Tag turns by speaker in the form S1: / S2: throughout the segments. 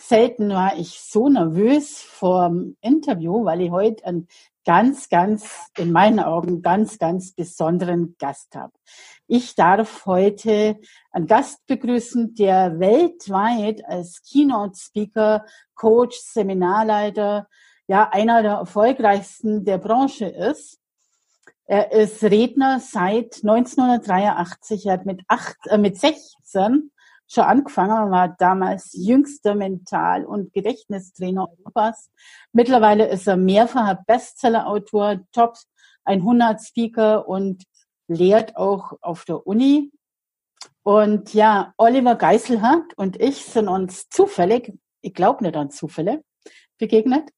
S1: Selten war ich so nervös vor dem Interview, weil ich heute einen ganz, ganz, in meinen Augen, ganz, ganz besonderen Gast habe. Ich darf heute einen Gast begrüßen, der weltweit als Keynote Speaker, Coach, Seminarleiter, ja, einer der erfolgreichsten der Branche ist. Er ist Redner seit 1983. Er hat mit acht, äh, mit 16 schon angefangen, war damals jüngster Mental- und Gedächtnistrainer Europas. Mittlerweile ist er mehrfacher Bestsellerautor, Top 100 Speaker und lehrt auch auf der Uni. Und ja, Oliver Geiselhardt und ich sind uns zufällig, ich glaube nicht an Zufälle, begegnet.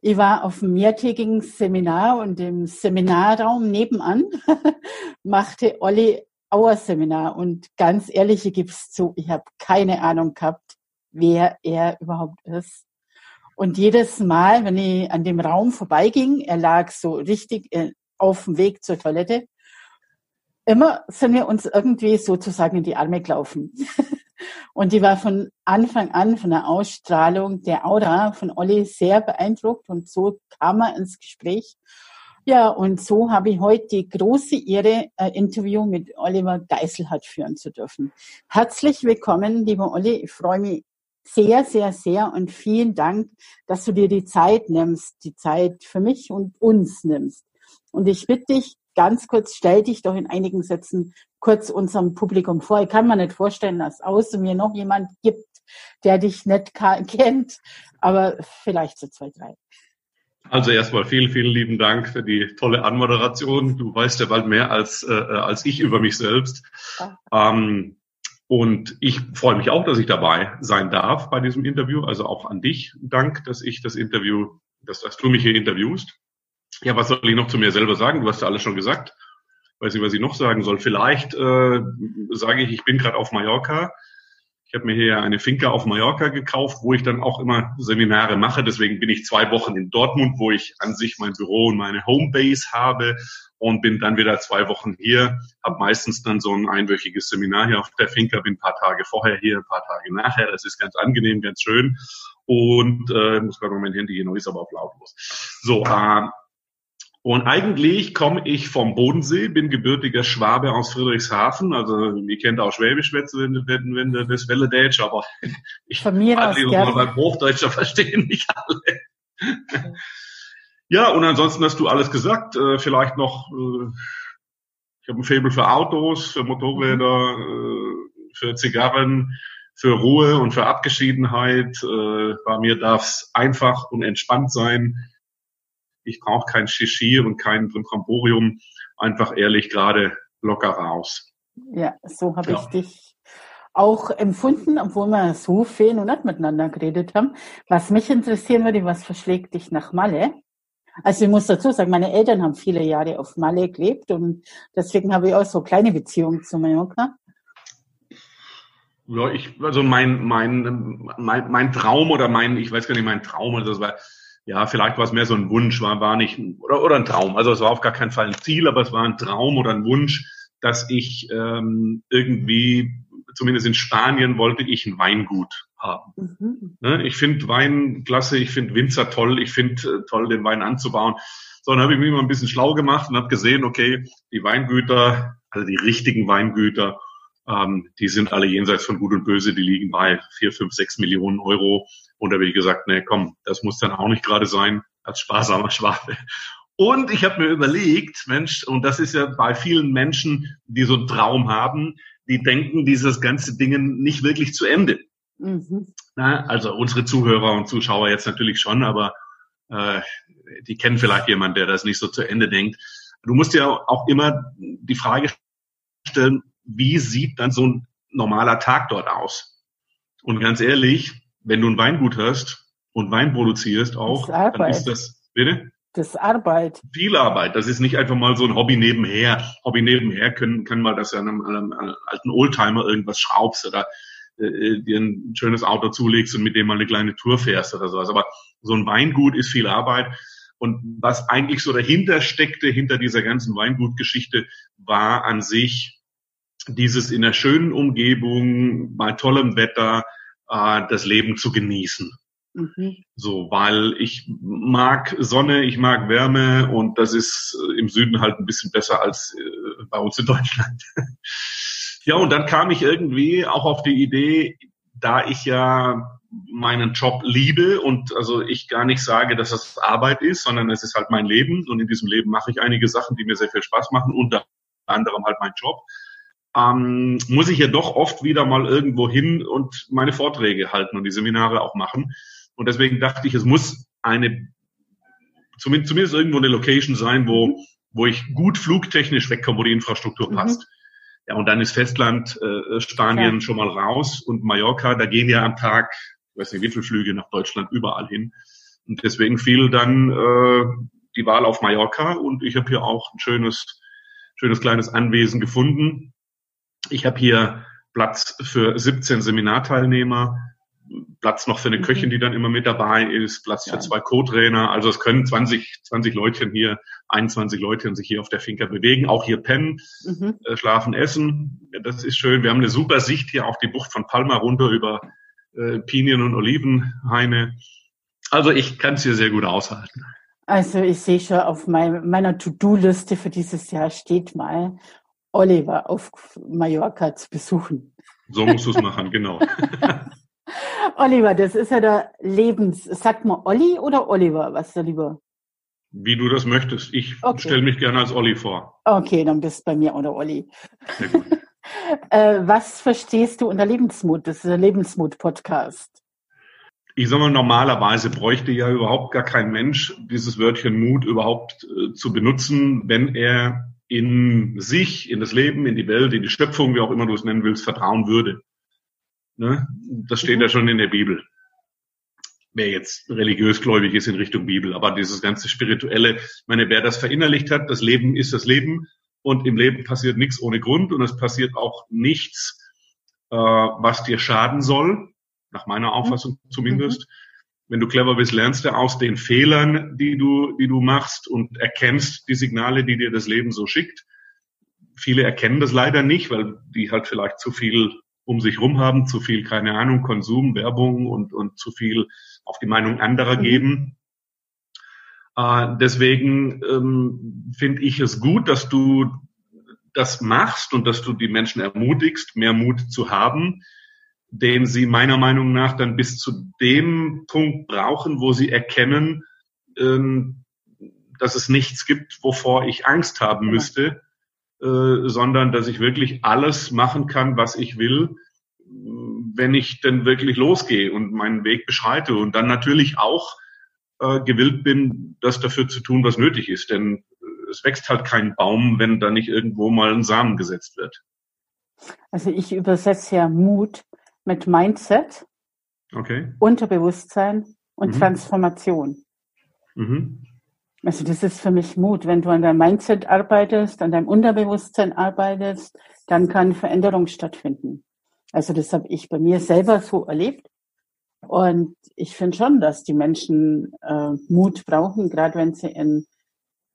S1: Ich war auf einem mehrtägigen Seminar und im Seminarraum nebenan machte Olli Auerseminar und ganz ehrlich, ich gebe es zu, ich habe keine Ahnung gehabt, wer er überhaupt ist. Und jedes Mal, wenn ich an dem Raum vorbeiging, er lag so richtig äh, auf dem Weg zur Toilette, immer sind wir uns irgendwie sozusagen in die Arme gelaufen. und die war von Anfang an von der Ausstrahlung der Aura von Olli sehr beeindruckt und so kam er ins Gespräch. Ja, und so habe ich heute die große Ehre, ein Interview mit Oliver Geiselhardt führen zu dürfen. Herzlich willkommen, lieber Olli. Ich freue mich sehr, sehr, sehr und vielen Dank, dass du dir die Zeit nimmst, die Zeit für mich und uns nimmst. Und ich bitte dich ganz kurz, stell dich doch in einigen Sätzen kurz unserem Publikum vor. Ich kann mir nicht vorstellen, dass außer mir noch jemand gibt, der dich nicht kennt, aber vielleicht so zwei, drei.
S2: Also erstmal vielen, vielen lieben Dank für die tolle Anmoderation. Du weißt ja bald mehr als, äh, als ich über mich selbst. Ähm, und ich freue mich auch, dass ich dabei sein darf bei diesem Interview. Also auch an dich Dank, dass ich das Interview, dass, dass du mich hier interviewst. Ja, was soll ich noch zu mir selber sagen? Du hast ja alles schon gesagt. Weiß nicht, was ich noch sagen soll. Vielleicht äh, sage ich, ich bin gerade auf Mallorca ich habe mir hier eine Finca auf Mallorca gekauft, wo ich dann auch immer Seminare mache. Deswegen bin ich zwei Wochen in Dortmund, wo ich an sich mein Büro und meine Homebase habe und bin dann wieder zwei Wochen hier. Habe meistens dann so ein einwöchiges Seminar hier auf der Finca, bin ein paar Tage vorher hier, ein paar Tage nachher. Das ist ganz angenehm, ganz schön. Und äh, muss gerade noch mein Handy hier neu ist, aber auf lautlos. So, äh, und eigentlich komme ich vom Bodensee, bin gebürtiger Schwabe aus Friedrichshafen. Also ihr kennt auch Schwäbisch, wenn, wenn, wenn du das Welle Deutsch, aber ich
S1: Von mir aus
S2: mal beim Hochdeutscher verstehen nicht alle. ja, und ansonsten hast du alles gesagt. Äh, vielleicht noch, äh, ich habe ein Faible für Autos, für Motorräder, äh, für Zigarren, für Ruhe und für Abgeschiedenheit. Bei mir darf es einfach und entspannt sein ich brauche kein Shishi und kein Bramborium, einfach ehrlich gerade locker raus.
S1: Ja, so habe ja. ich dich auch empfunden, obwohl wir so viel noch nicht miteinander geredet haben. Was mich interessieren würde, was verschlägt dich nach Malle? Also ich muss dazu sagen, meine Eltern haben viele Jahre auf Malle gelebt und deswegen habe ich auch so kleine Beziehungen zu Mallorca.
S2: Ja, ich, also mein, mein, mein, mein Traum oder mein, ich weiß gar nicht, mein Traum, also das war, ja, vielleicht war es mehr so ein Wunsch, war, war nicht, oder, oder ein Traum. Also es war auf gar keinen Fall ein Ziel, aber es war ein Traum oder ein Wunsch, dass ich ähm, irgendwie, zumindest in Spanien, wollte ich ein Weingut haben. Mhm. Ne, ich finde Wein klasse, ich finde Winzer toll, ich finde äh, toll, den Wein anzubauen. So, dann habe ich mich mal ein bisschen schlau gemacht und habe gesehen, okay, die Weingüter, also die richtigen Weingüter, ähm, die sind alle jenseits von Gut und Böse, die liegen bei vier, fünf, sechs Millionen Euro. Und da habe ich gesagt, nee, komm, das muss dann auch nicht gerade sein, als sparsamer Schwabe. Und ich habe mir überlegt, Mensch, und das ist ja bei vielen Menschen, die so einen Traum haben, die denken dieses ganze Ding nicht wirklich zu Ende. Mhm. Na, also unsere Zuhörer und Zuschauer jetzt natürlich schon, aber äh, die kennen vielleicht jemanden, der das nicht so zu Ende denkt. Du musst ja auch immer die Frage stellen, wie sieht dann so ein normaler Tag dort aus? Und ganz ehrlich, wenn du ein Weingut hast, und Wein produzierst auch,
S1: ist
S2: dann ist das, bitte?
S1: Das ist Arbeit.
S2: Viel Arbeit. Das ist nicht einfach mal so ein Hobby nebenher. Hobby nebenher können, können mal, dass du an einem, an einem, alten Oldtimer irgendwas schraubst oder äh, dir ein schönes Auto zulegst und mit dem mal eine kleine Tour fährst oder sowas. Aber so ein Weingut ist viel Arbeit. Und was eigentlich so dahinter steckte, hinter dieser ganzen Weingutgeschichte, war an sich dieses in einer schönen Umgebung, bei tollem Wetter, äh, das Leben zu genießen.
S1: Mhm.
S2: So, weil ich mag Sonne, ich mag Wärme und das ist äh, im Süden halt ein bisschen besser als äh, bei uns in Deutschland. ja, und dann kam ich irgendwie auch auf die Idee, da ich ja meinen Job liebe und also ich gar nicht sage, dass das Arbeit ist, sondern es ist halt mein Leben und in diesem Leben mache ich einige Sachen, die mir sehr viel Spaß machen, unter anderem halt mein Job. Ähm, muss ich ja doch oft wieder mal irgendwo hin und meine Vorträge halten und die Seminare auch machen. Und deswegen dachte ich, es muss eine, zumindest, zumindest irgendwo eine Location sein, wo, wo ich gut flugtechnisch wegkomme, wo die Infrastruktur
S1: Mhm.
S2: passt. Ja, und dann ist Festland, äh, Spanien
S1: Ja.
S2: schon mal raus und Mallorca, da gehen ja am Tag, ich weiß nicht, wie viele Flüge nach Deutschland überall hin. Und deswegen fiel dann äh, die Wahl auf Mallorca und ich habe hier auch ein schönes, schönes kleines Anwesen gefunden. Ich habe hier Platz für 17 Seminarteilnehmer, Platz noch für eine
S1: Mhm.
S2: Köchin, die dann immer mit dabei ist, Platz für zwei Co-Trainer. Also es können 20, 20 Leutchen hier, 21 Leutchen sich hier auf der Finca bewegen, auch hier pennen,
S1: Mhm.
S2: äh, schlafen, essen. Das ist schön. Wir haben eine super Sicht hier auf die Bucht von Palma runter über äh, Pinien- und Olivenhaine. Also ich kann es hier sehr gut aushalten.
S1: Also ich sehe schon auf mein, meiner To-Do-Liste für dieses Jahr steht mal, Oliver auf Mallorca zu besuchen.
S2: So musst du es machen, genau.
S1: Oliver, das ist ja der Lebens... Sagt man Olli oder Oliver? Was ist da lieber?
S2: Wie du das möchtest. Ich
S1: Okay.
S2: stelle mich gerne als Olli vor.
S1: Okay, dann bist du bei mir oder Olli.
S2: Sehr gut.
S1: Äh, was verstehst du unter Lebensmut? Das ist der Lebensmut-Podcast.
S2: ich sag mal, normalerweise bräuchte ja überhaupt gar kein Mensch dieses Wörtchen Mut überhaupt äh, zu benutzen, wenn er in sich, in das Leben, in die Welt, in die Schöpfung, wie auch immer du es nennen willst, vertrauen würde. Ne? Das steht
S1: Mhm.
S2: ja schon in der Bibel. Wer jetzt religiös gläubig ist in Richtung Bibel, aber dieses ganze spirituelle, ich meine, wer das verinnerlicht hat, das Leben ist das Leben und im Leben passiert nichts ohne Grund und es passiert auch nichts, äh, was dir schaden soll, nach meiner Auffassung zumindest. Wenn du clever bist, lernst du aus den Fehlern, die du, die du machst und erkennst die Signale, die dir das Leben so schickt. Viele erkennen das leider nicht, weil die halt vielleicht zu viel um sich rum haben, zu viel, keine Ahnung, Konsum, Werbung und, und zu viel auf die Meinung anderer
S1: Mhm.
S2: geben. Äh, deswegen ähm, finde ich es gut, dass du das machst und dass du die Menschen ermutigst, mehr Mut zu haben, den sie meiner Meinung nach dann bis zu dem Punkt brauchen, wo sie erkennen, ähm, dass es nichts gibt, wovor ich Angst haben müsste, äh, sondern dass ich wirklich alles machen kann, was ich will, wenn ich denn wirklich losgehe und meinen Weg beschreite und dann natürlich auch äh, gewillt bin, das dafür zu tun, was nötig ist. Denn äh, es wächst halt kein Baum, wenn da nicht irgendwo mal ein Samen gesetzt wird.
S1: Also ich übersetze ja Mut mit Mindset,
S2: Okay.
S1: Unterbewusstsein und
S2: Mhm.
S1: Transformation.
S2: Mhm.
S1: Also das ist für mich Mut. Wenn du an deinem Mindset arbeitest, an deinem Unterbewusstsein arbeitest, dann kann Veränderung stattfinden. Also das habe ich bei mir selber so erlebt. Und ich finde schon, dass die Menschen äh, Mut brauchen, gerade wenn sie in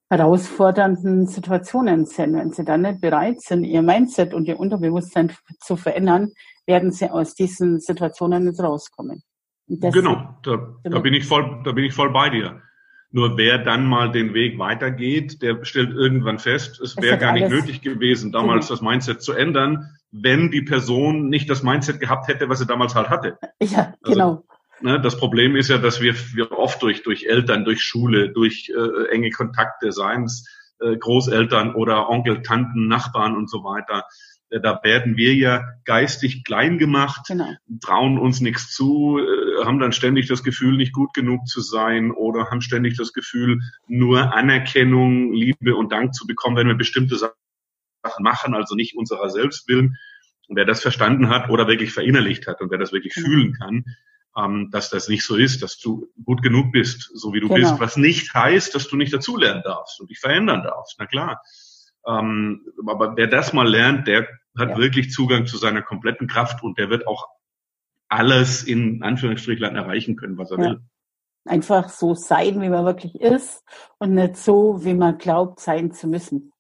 S1: herausfordernden Situationen sind. Wenn sie dann nicht bereit sind, ihr Mindset und ihr Unterbewusstsein zu verändern, werden sie aus diesen Situationen nicht rauskommen.
S2: Genau, da, da bin ich voll, da bin ich voll bei dir. Nur wer dann mal den Weg weitergeht, der stellt irgendwann fest, es wäre gar nicht nötig gewesen, damals das Mindset zu ändern, wenn die Person nicht das Mindset gehabt hätte, was sie damals halt hatte.
S1: Ja,
S2: Also-
S1: genau.
S2: Ne, das Problem ist ja, dass wir, wir oft durch, durch Eltern, durch Schule, durch äh, enge Kontakte, seien es äh, Großeltern oder Onkel, Tanten, Nachbarn und so weiter, da werden wir ja geistig klein gemacht,
S1: Genau.
S2: trauen uns nichts zu, äh, haben dann ständig das Gefühl, nicht gut genug zu sein oder haben ständig das Gefühl, nur Anerkennung, Liebe und Dank zu bekommen, wenn wir bestimmte Sachen machen, also nicht unserer selbst willen. Und wer das verstanden hat oder wirklich verinnerlicht hat und wer das wirklich
S1: Genau.
S2: fühlen kann, ähm, dass das nicht so ist, dass du gut genug bist, so wie du genau. bist, was nicht heißt, dass du nicht dazulernen darfst und dich verändern darfst. Na klar. Ähm, aber wer das mal lernt, der hat ja. wirklich Zugang zu seiner kompletten Kraft und der wird auch alles in Anführungsstrichlein erreichen können, was er ja. will.
S1: Einfach so sein, wie man wirklich ist und nicht so, wie man glaubt, sein zu müssen,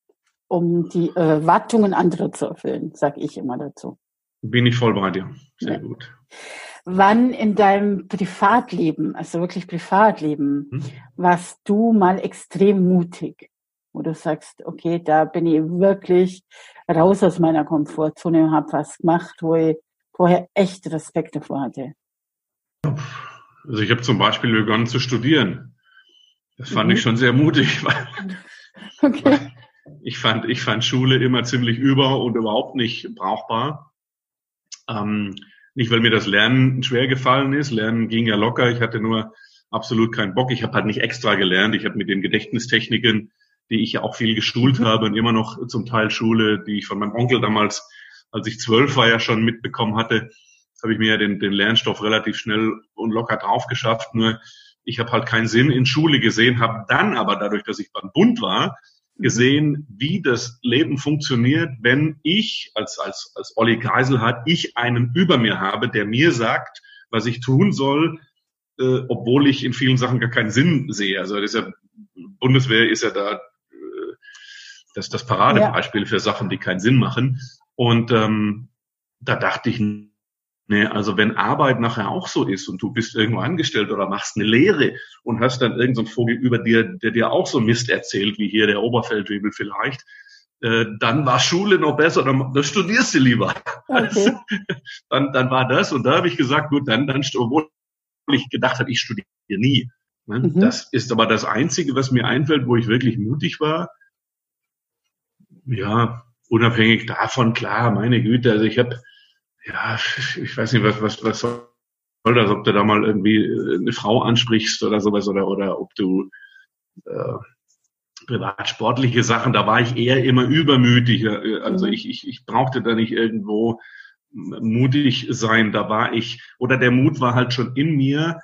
S1: um die Erwartungen anderer zu erfüllen, sage ich immer dazu.
S2: Bin ich voll bei dir. Sehr ja. gut.
S1: Wann in deinem Privatleben, also wirklich Privatleben, hm? warst du mal extrem mutig? Wo du sagst, okay, da bin ich wirklich raus aus meiner Komfortzone und habe was gemacht, wo ich vorher echt Respekt davor hatte.
S2: Also ich habe zum Beispiel begonnen zu studieren. Das fand mhm. ich schon sehr mutig, weil, okay. weil ich fand, ich fand Schule immer ziemlich über und überhaupt nicht brauchbar. Ähm, nicht, weil mir das Lernen schwer gefallen ist. Lernen ging ja locker. Ich hatte nur absolut keinen Bock. Ich habe halt nicht extra gelernt. Ich habe mit den Gedächtnistechniken, die ich ja auch viel geschult habe und immer noch zum Teil Schule, die ich von meinem Onkel damals, als ich zwölf war, ja schon mitbekommen hatte, habe ich mir ja den, den Lernstoff relativ schnell und locker drauf geschafft. Nur ich habe halt keinen Sinn in Schule gesehen, habe dann aber dadurch, dass ich beim Bund war, gesehen, wie das Leben funktioniert, wenn ich als, als, als Olli Geiselhardt, ich einen über mir habe, der mir sagt, was ich tun soll, äh, obwohl ich in vielen Sachen gar keinen Sinn sehe. Also das ist ja, Bundeswehr ist ja da das, das Paradebeispiel ja. für Sachen, die keinen Sinn machen. Und ähm, da dachte ich, Nee, also wenn Arbeit nachher auch so ist und du bist irgendwo angestellt oder machst eine Lehre und hast dann irgendeinen so Vogel über dir, der dir auch so Mist erzählt, wie hier der Oberfeldwebel vielleicht, äh, dann war Schule noch besser, dann, dann studierst du lieber. Okay. dann, dann war das und da habe ich gesagt, gut, dann, dann, obwohl ich gedacht habe, ich studiere nie. Ne? Mhm. Das ist aber das Einzige, was mir einfällt, wo ich wirklich mutig war. Ja, unabhängig davon, klar, meine Güte, also ich habe ja, ich weiß nicht, was, was, was soll das, ob du da mal irgendwie äh, eine Frau ansprichst oder sowas oder, oder ob du äh, privat sportliche Sachen, da war ich eher immer übermütig. Äh, also mhm. ich, ich, ich brauchte da nicht irgendwo mutig sein. Da war ich, oder der Mut war halt schon in mir,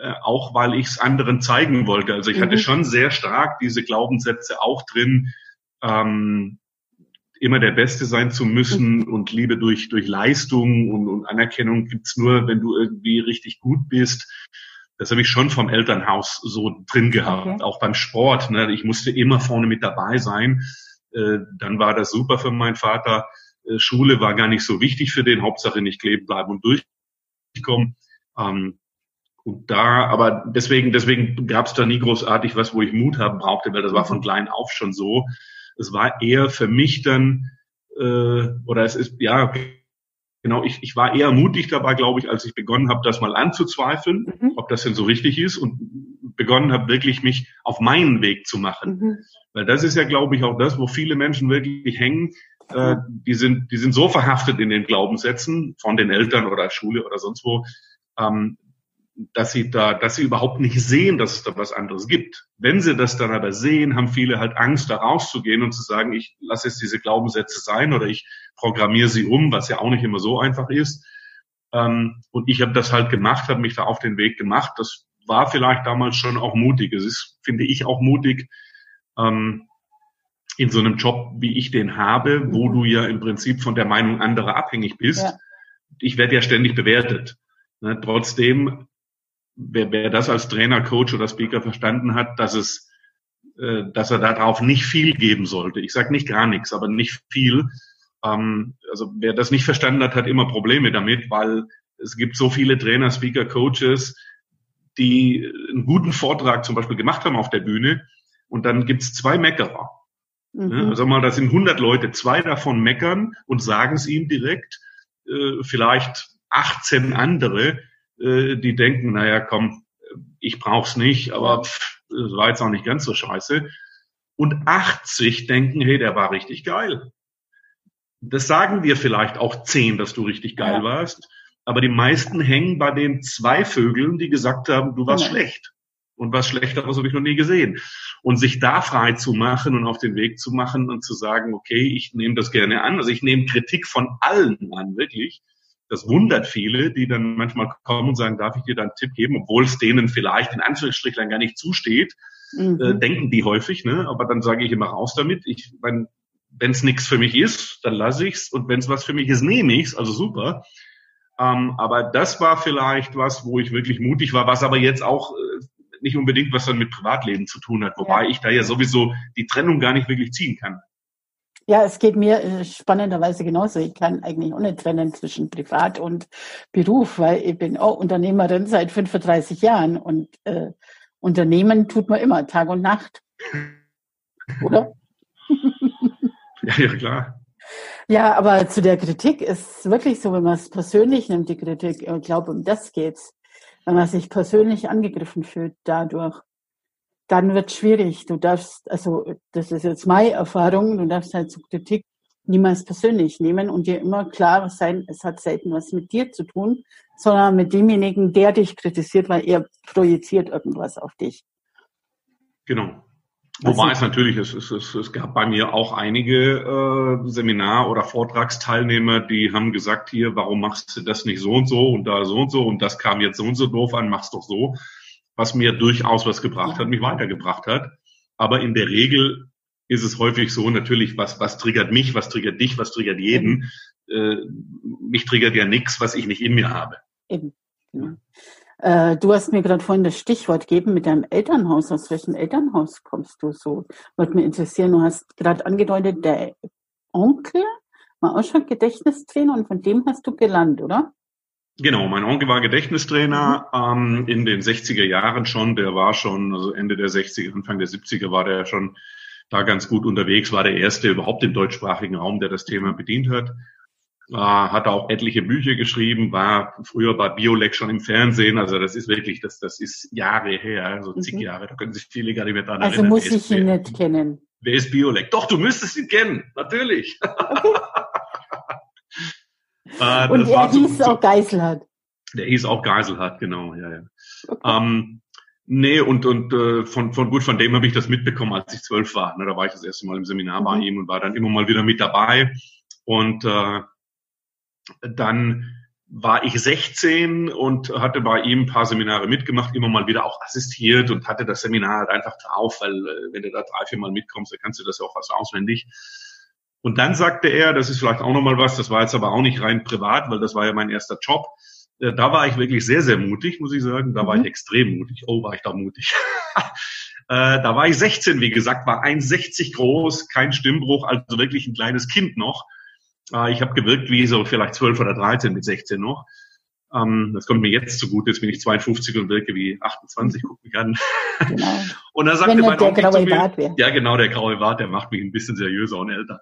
S2: äh, auch weil ich es anderen zeigen wollte. Also ich mhm. hatte schon sehr stark diese Glaubenssätze auch drin. Ähm, immer der Beste sein zu müssen mhm. und Liebe durch, durch Leistung und, und Anerkennung gibt's nur, wenn du irgendwie richtig gut bist. Das habe ich schon vom Elternhaus so drin gehabt, okay. auch beim Sport. Ne? Ich musste immer vorne mit dabei sein. Äh, dann war das super für meinen Vater. Äh, Schule war gar nicht so wichtig für den, Hauptsache nicht kleben bleiben und durchkommen. Ähm, und da, aber deswegen, deswegen gab es da nie großartig was, wo ich Mut haben brauchte, weil das war von mhm. klein auf schon so es war eher für mich dann, äh, oder es ist, ja, genau, ich, ich war eher mutig dabei, glaube ich, als ich begonnen habe, das mal anzuzweifeln, mhm. ob das denn so richtig ist und begonnen habe, wirklich mich auf meinen Weg zu machen. Mhm. Weil das ist ja, glaube ich, auch das, wo viele Menschen wirklich hängen. Äh, die sind, die sind so verhaftet in den Glaubenssätzen von den Eltern oder Schule oder sonst wo, ähm, dass sie da, dass sie überhaupt nicht sehen, dass es da was anderes gibt. Wenn sie das dann aber sehen, haben viele halt Angst, da rauszugehen und zu sagen, ich lasse jetzt diese Glaubenssätze sein oder ich programmiere sie um, was ja auch nicht immer so einfach ist. Ähm, und ich habe das halt gemacht, habe mich da auf den Weg gemacht. Das war vielleicht damals schon auch mutig. Es ist, finde ich, auch mutig, ähm, in so einem Job, wie ich den habe, wo du ja im Prinzip von der Meinung anderer abhängig bist. Ja. Ich werde ja ständig bewertet. Ne, trotzdem wer, wer das als Trainer, Coach oder Speaker verstanden hat, dass es, äh, dass er darauf nicht viel geben sollte. Ich sage nicht gar nichts, aber nicht viel. Ähm, also wer das nicht verstanden hat, hat immer Probleme damit, weil es gibt so viele Trainer, Speaker, Coaches, die einen guten Vortrag zum Beispiel gemacht haben auf der Bühne und dann gibt's zwei Meckerer. Mhm. Ja, also mal, da sind 100 Leute, zwei davon meckern und sagen es ihm direkt, äh, vielleicht 18 andere, äh, die denken, naja, komm, ich brauch's nicht, aber pff, das war jetzt auch nicht ganz so scheiße. Und 80 denken, hey, der war richtig geil. Das sagen dir vielleicht auch 10, dass du richtig geil ja. warst. Aber die meisten hängen bei den zwei Vögeln, die gesagt haben, du warst ja. schlecht. Und was Schlechteres habe ich noch nie gesehen. Und sich da frei zu machen und auf den Weg zu machen und zu sagen, okay, ich nehme das gerne an. Also ich nehme Kritik von allen an, wirklich das wundert viele, die dann manchmal kommen und sagen, darf ich dir da einen Tipp geben, obwohl es denen vielleicht in Anführungsstrichen gar nicht zusteht, mhm. äh, denken die häufig, ne? Aber dann sage ich immer raus damit. Ich, wenn es nichts für mich ist, dann lasse ich's und wenn es was für mich ist, nehme ich's. Also super. Ähm, aber das war vielleicht was, wo ich wirklich mutig war, was aber jetzt auch äh, nicht unbedingt was dann mit Privatleben zu tun hat, wobei ja. ich da ja sowieso die Trennung gar nicht wirklich ziehen kann.
S1: Ja, es geht mir äh, spannenderweise genauso. Ich kann eigentlich nicht trennen zwischen Privat und Beruf, weil ich bin auch Unternehmerin seit 35 Jahren und äh, Unternehmen tut man immer, Tag und Nacht. Oder?
S2: ja, ja, klar.
S1: Ja, aber zu der Kritik ist wirklich so, wenn man es persönlich nimmt, die Kritik, ich glaube, um das geht's. Wenn man sich persönlich angegriffen fühlt dadurch, dann wird schwierig. Du darfst, also das ist jetzt meine Erfahrung, du darfst halt zur Kritik niemals persönlich nehmen und dir immer klar sein, es hat selten was mit dir zu tun, sondern mit demjenigen, der dich kritisiert, weil er projiziert irgendwas auf dich.
S2: Genau. Wobei also, es natürlich, es, es, es, es gab bei mir auch einige äh, Seminar- oder Vortragsteilnehmer, die haben gesagt, hier, warum machst du das nicht so und so und da so und so und das kam jetzt so und so doof an, mach's doch so was mir durchaus was gebracht hat, mich weitergebracht hat. Aber in der Regel ist es häufig so, natürlich, was, was triggert mich, was triggert dich, was triggert jeden. Äh, mich triggert ja nichts, was ich nicht in mir habe. Eben.
S1: Genau. Äh, du hast mir gerade vorhin das Stichwort gegeben mit deinem Elternhaus. Aus welchem Elternhaus kommst du so? Würde mich interessieren. Du hast gerade angedeutet, der Onkel war auch schon Gedächtnistrainer und von dem hast du gelernt, oder?
S2: Genau, mein Onkel war Gedächtnistrainer mhm. ähm, in den 60er Jahren schon. Der war schon, also Ende der 60er, Anfang der 70er war der schon da ganz gut unterwegs, war der erste überhaupt im deutschsprachigen Raum, der das Thema bedient hat. Äh, hat auch etliche Bücher geschrieben, war früher bei Biolek schon im Fernsehen. Also das ist wirklich, das, das ist Jahre her, also zig mhm. Jahre. Da können sich viele gar nicht mehr dran
S1: also erinnern. Also muss ich ihn nicht kennen.
S2: Wer ist Biolek? Doch, du müsstest ihn kennen, natürlich. Okay.
S1: Äh, und er hieß so, auch Geiselhardt.
S2: Der hieß auch Geiselhardt, genau, ja, ja. Okay. Ähm, nee, und, und äh, von, von gut, von dem habe ich das mitbekommen, als ich zwölf war. Ne, da war ich das erste Mal im Seminar mhm. bei ihm und war dann immer mal wieder mit dabei. Und äh, dann war ich 16 und hatte bei ihm ein paar Seminare mitgemacht, immer mal wieder auch assistiert und hatte das Seminar halt einfach drauf, weil äh, wenn du da drei, vier Mal mitkommst, dann kannst du das ja auch fast auswendig. Und dann sagte er, das ist vielleicht auch nochmal was, das war jetzt aber auch nicht rein privat, weil das war ja mein erster Job. Äh, da war ich wirklich sehr, sehr mutig, muss ich sagen. Da mhm. war ich mhm. extrem mutig. Oh, war ich da mutig. Äh, da war ich 16, wie gesagt, war 1,60 groß, kein Stimmbruch, also wirklich ein kleines Kind noch. Äh, ich habe gewirkt wie so vielleicht 12 oder 13 mit 16 noch. Ähm, das kommt mir jetzt zugute. Jetzt bin ich 52 und wirke wie 28, guck mich an. Genau. Und da sagte Wenn mein Onkel zu mir, ja genau, der graue Bart, der macht mich ein bisschen seriöser und älter.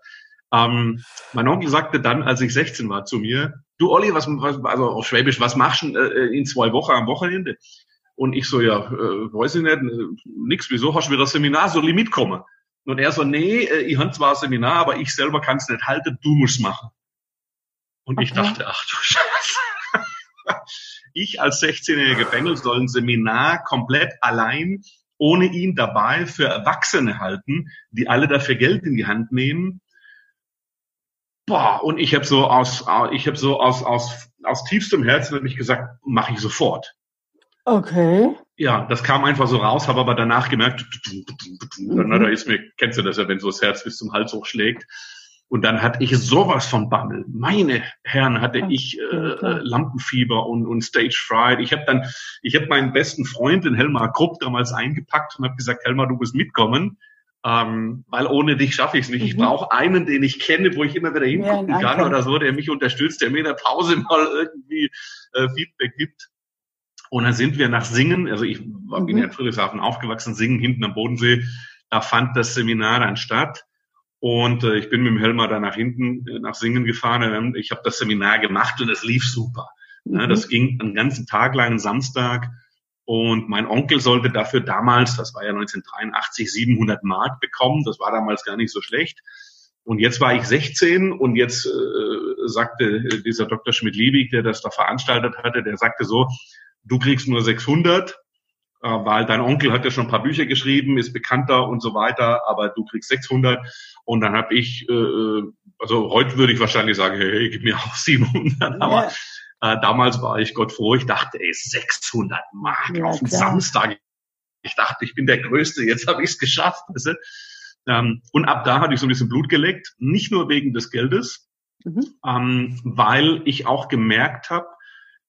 S2: Ähm, mein Onkel sagte dann, als ich 16 war, zu mir, du Olli, was, was also auf Schwäbisch, was machst du äh, in zwei Wochen am Wochenende? Und ich so, ja, äh, weiß ich nicht, nix, wieso hast du wieder Seminar, soll ich mitkommen? Und er so, nee, äh, ich habe zwar ein Seminar, aber ich selber kann es nicht halten, du musst machen. Und okay. ich dachte, ach du Scheiße. ich als 16-jähriger Bengel soll ein Seminar komplett allein, ohne ihn dabei für Erwachsene halten, die alle dafür Geld in die Hand nehmen boah, und ich habe so aus, ich habe so aus, aus, aus tiefstem Herzen habe ich gesagt, mache ich sofort.
S1: Okay.
S2: Ja, das kam einfach so raus, habe aber danach gemerkt, mhm. da ist mir, kennst du das ja, wenn so das Herz bis zum Hals hochschlägt. Und dann hatte ich sowas von Bammel. Meine Herren, hatte ich äh, äh, Lampenfieber und, und Stage Fright. Ich habe dann, ich habe meinen besten Freund, den Helmar Krupp, damals eingepackt und habe gesagt, Helmar, du musst mitkommen. Ähm, weil ohne dich schaffe ich es nicht. Mhm. Ich brauche einen, den ich kenne, wo ich immer wieder hingucken ja, kann oder so, der mich unterstützt, der mir in der Pause mal irgendwie äh, Feedback gibt. Und dann sind wir nach Singen, also ich mhm. bin ja in Friedrichshafen aufgewachsen, Singen hinten am Bodensee, da fand das Seminar dann statt. Und äh, ich bin mit dem Helmer da nach hinten äh, nach Singen gefahren. Ich habe das Seminar gemacht und es lief super. Mhm. Ja, das ging einen ganzen Tag lang, einen Samstag. Und mein Onkel sollte dafür damals, das war ja 1983, 700 Mark bekommen. Das war damals gar nicht so schlecht. Und jetzt war ich 16 und jetzt äh, sagte dieser Dr. Schmidt-Liebig, der das da veranstaltet hatte, der sagte so, du kriegst nur 600, äh, weil dein Onkel hat ja schon ein paar Bücher geschrieben, ist bekannter und so weiter, aber du kriegst 600. Und dann habe ich, äh, also heute würde ich wahrscheinlich sagen, hey, gib mir auch 700. Aber Äh, damals war ich Gott froh. Ich dachte, ey, 600 Mark ja, auf dem Samstag. Ich dachte, ich bin der Größte. Jetzt habe ich es geschafft. Weißt du? ähm, und ab da hatte ich so ein bisschen Blut geleckt. Nicht nur wegen des Geldes, mhm. ähm, weil ich auch gemerkt habe,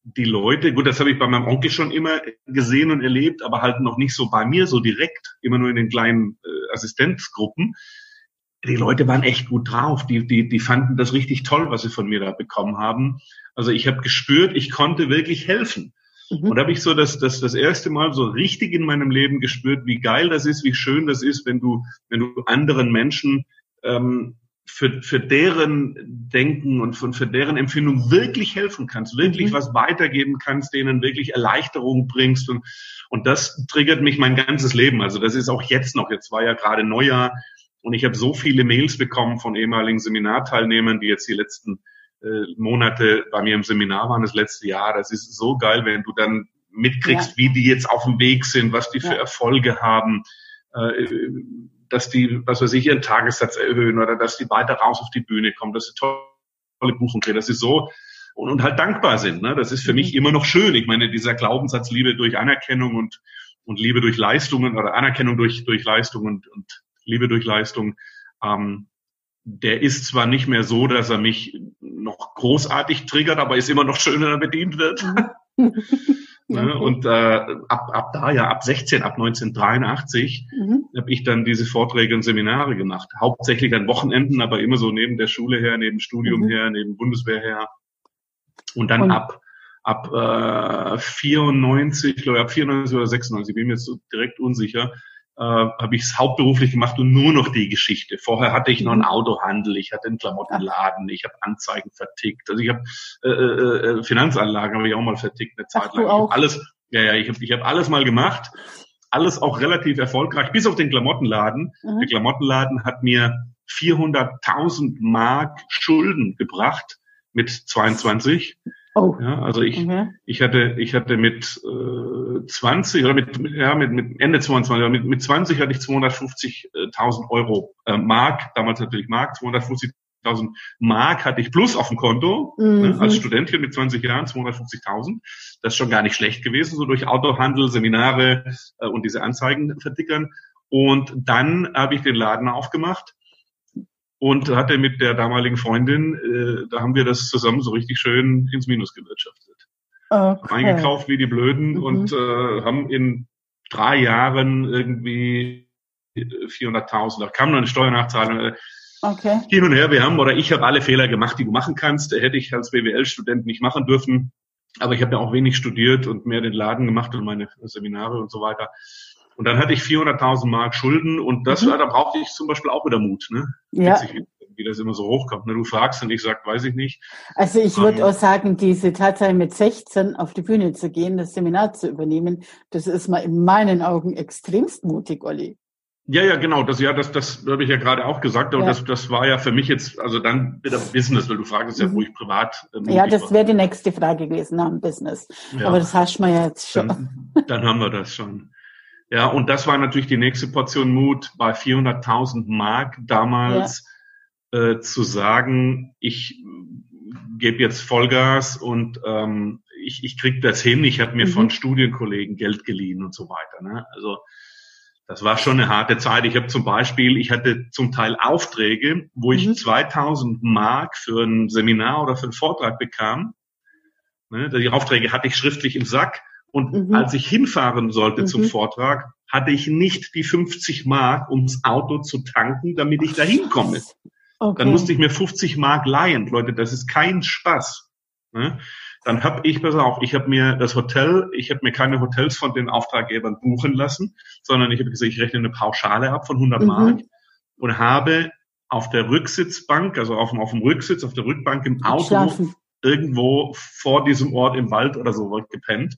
S2: die Leute, gut, das habe ich bei meinem Onkel schon immer gesehen und erlebt, aber halt noch nicht so bei mir so direkt, immer nur in den kleinen äh, Assistenzgruppen. Die Leute waren echt gut drauf. Die, die, die fanden das richtig toll, was sie von mir da bekommen haben. Also ich habe gespürt, ich konnte wirklich helfen. Mhm. Und da habe ich so das, das, das erste Mal so richtig in meinem Leben gespürt, wie geil das ist, wie schön das ist, wenn du, wenn du anderen Menschen ähm, für, für deren Denken und für, für deren Empfindung wirklich helfen kannst, wirklich mhm. was weitergeben kannst, denen wirklich Erleichterung bringst. Und, und das triggert mich mein ganzes Leben. Also das ist auch jetzt noch, jetzt war ja gerade Neujahr und ich habe so viele Mails bekommen von ehemaligen Seminarteilnehmern, die jetzt die letzten äh, Monate bei mir im Seminar waren, das letzte Jahr. Das ist so geil, wenn du dann mitkriegst, ja. wie die jetzt auf dem Weg sind, was die für ja. Erfolge haben. Äh, dass die, was weiß ich, ihren Tagessatz erhöhen oder dass die weiter raus auf die Bühne kommen, dass sie tolle Buchungen kriegen, dass sie so und, und halt dankbar sind. Ne? Das ist für mhm. mich immer noch schön. Ich meine, dieser Glaubenssatz Liebe durch Anerkennung und, und Liebe durch Leistungen oder Anerkennung durch, durch Leistung und, und Liebe durch Leistung, ähm, der ist zwar nicht mehr so, dass er mich noch großartig triggert, aber ist immer noch schön, wenn er bedient wird. Mhm. Ne? Und äh, ab, ab da, ja, ab 16, ab 1983, mhm. habe ich dann diese Vorträge und Seminare gemacht. Hauptsächlich an Wochenenden, aber immer so neben der Schule her, neben Studium mhm. her, neben Bundeswehr her. Und dann und ab ab äh, 94, glaube ich, ab 94 oder 96, bin mir jetzt so direkt unsicher, äh, habe ich es hauptberuflich gemacht und nur noch die Geschichte. Vorher hatte ich noch einen mhm. Autohandel, ich hatte einen Klamottenladen, ich habe Anzeigen vertickt, also ich habe äh, äh, äh, Finanzanlagen habe ich auch mal vertickt eine Zeit lang. Ich hab alles, ja, ja, ich habe ich hab alles mal gemacht, alles auch relativ erfolgreich, bis auf den Klamottenladen. Mhm. Der Klamottenladen hat mir 400.000 Mark Schulden gebracht mit 22. Oh. Ja, also ich, okay. ich hatte, ich hatte mit äh, 20 oder mit, ja, mit, mit Ende 22, mit, mit 20 hatte ich 250.000 Euro äh, Mark, damals natürlich Mark, 250.000 Mark hatte ich plus auf dem Konto, ne, mhm. ne, als Studentin mit 20 Jahren, 250.000. Das ist schon gar nicht schlecht gewesen, so durch Autohandel, Seminare äh, und diese Anzeigen verdickern. Und dann habe ich den Laden aufgemacht und hatte mit der damaligen Freundin, äh, da haben wir das zusammen so richtig schön ins Minus gewirtschaftet. Okay. Eingekauft wie die Blöden mhm. und äh, haben in drei Jahren irgendwie 400.000, da kam noch eine Steuernachzahlung. Äh, okay. Hin und her, wir haben, oder ich habe alle Fehler gemacht, die du machen kannst. Hätte ich als BWL-Student nicht machen dürfen. Aber ich habe ja auch wenig studiert und mehr den Laden gemacht und meine Seminare und so weiter. Und dann hatte ich 400.000 Mark Schulden und das mhm. war, da brauchte ich zum Beispiel auch wieder Mut, ne? Ja. Witzig, wie das immer so hochkommt. Ne? Du fragst und ich sag, weiß ich nicht.
S1: Also ich würde ähm, auch sagen, diese Tatsache mit 16 auf die Bühne zu gehen, das Seminar zu übernehmen, das ist mal in meinen Augen extremst mutig, Olli.
S2: Ja, ja, genau. Das, ja, das, das habe ich ja gerade auch gesagt. Aber ja. das, das war ja für mich jetzt, also dann wieder Business, weil du fragst ja, wo mhm. ich privat.
S1: Äh, ja, das wäre die nächste Frage gewesen nach dem Business. Ja. Aber das hast du mir jetzt schon.
S2: Dann, dann haben wir das schon. Ja, und das war natürlich die nächste Portion Mut bei 400.000 Mark damals ja. äh, zu sagen, ich gebe jetzt Vollgas und ähm, ich, ich krieg das hin. Ich habe mir mhm. von Studienkollegen Geld geliehen und so weiter. Ne? Also das war schon eine harte Zeit. Ich habe zum Beispiel, ich hatte zum Teil Aufträge, wo ich mhm. 2000 Mark für ein Seminar oder für einen Vortrag bekam. Ne? Die Aufträge hatte ich schriftlich im Sack und mhm. als ich hinfahren sollte mhm. zum Vortrag, hatte ich nicht die 50 Mark, ums Auto zu tanken, damit ich da hinkomme. Okay. Dann musste ich mir 50 Mark leihen. Leute, das ist kein Spaß. Ne? Dann habe ich, pass auf, ich habe mir das Hotel, ich habe mir keine Hotels von den Auftraggebern buchen lassen, sondern ich habe gesagt, ich rechne eine Pauschale ab von 100 mhm. Mark und habe auf der Rücksitzbank, also auf dem, auf dem Rücksitz, auf der Rückbank im Auto, Schlafen. irgendwo vor diesem Ort im Wald oder so gepennt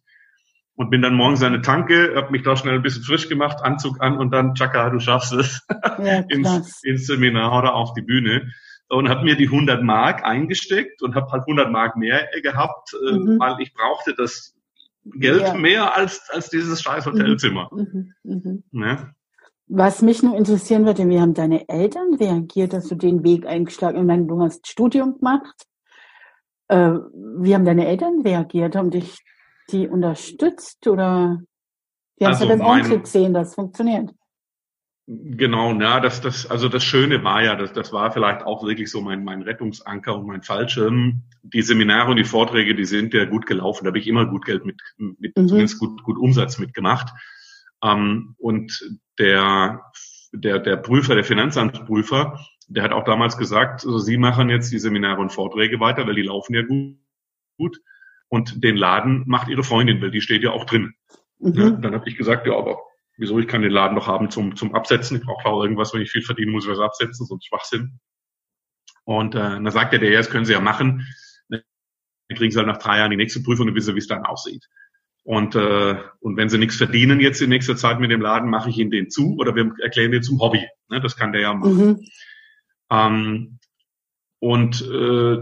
S2: und bin dann morgens an eine Tanke, habe mich da schnell ein bisschen frisch gemacht, Anzug an und dann, Chaka, du schaffst es, ja, ins, ins Seminar oder auf die Bühne und habe mir die 100 Mark eingesteckt und habe halt 100 Mark mehr gehabt, äh, mhm. weil ich brauchte das Geld ja. mehr als, als dieses scheiß Hotelzimmer. Mhm. Mhm.
S1: mhm. Ja. Was mich nur interessieren würde, wie haben deine Eltern reagiert, dass du den Weg eingeschlagen hast? Ich meine, du hast Studium gemacht Äh, wie haben deine Eltern reagiert? Haben dich die unterstützt oder die haben also ja das auch gesehen, das funktioniert?
S2: Genau, ja, das, das, also das Schöne war ja, das, das war vielleicht auch wirklich so mein, mein Rettungsanker und mein Fallschirm. Die Seminare und die Vorträge, die sind ja gut gelaufen. Da habe ich immer gut Geld mit, mit mhm. zumindest gut, gut Umsatz mitgemacht. Ähm, und der, der, der Prüfer, der Finanzamtsprüfer, der hat auch damals gesagt, also Sie machen jetzt die Seminare und Vorträge weiter, weil die laufen ja gut. gut. Und den Laden macht Ihre Freundin, weil die steht ja auch drin. Mhm. Ja, dann habe ich gesagt, ja, aber wieso, ich kann den Laden doch haben zum, zum Absetzen. Ich brauche auch irgendwas, wenn ich viel verdiene, muss ich was absetzen, sonst Schwachsinn. Und äh, dann sagt er, der, ja, das können Sie ja machen. Dann kriegen Sie halt nach drei Jahren die nächste Prüfung und wissen, wie es dann aussieht. Und, äh, und wenn sie nichts verdienen jetzt in nächster Zeit mit dem Laden, mache ich ihnen den zu oder wir erklären den zum Hobby. Ne, das kann der ja machen. Mhm. Ähm, und äh,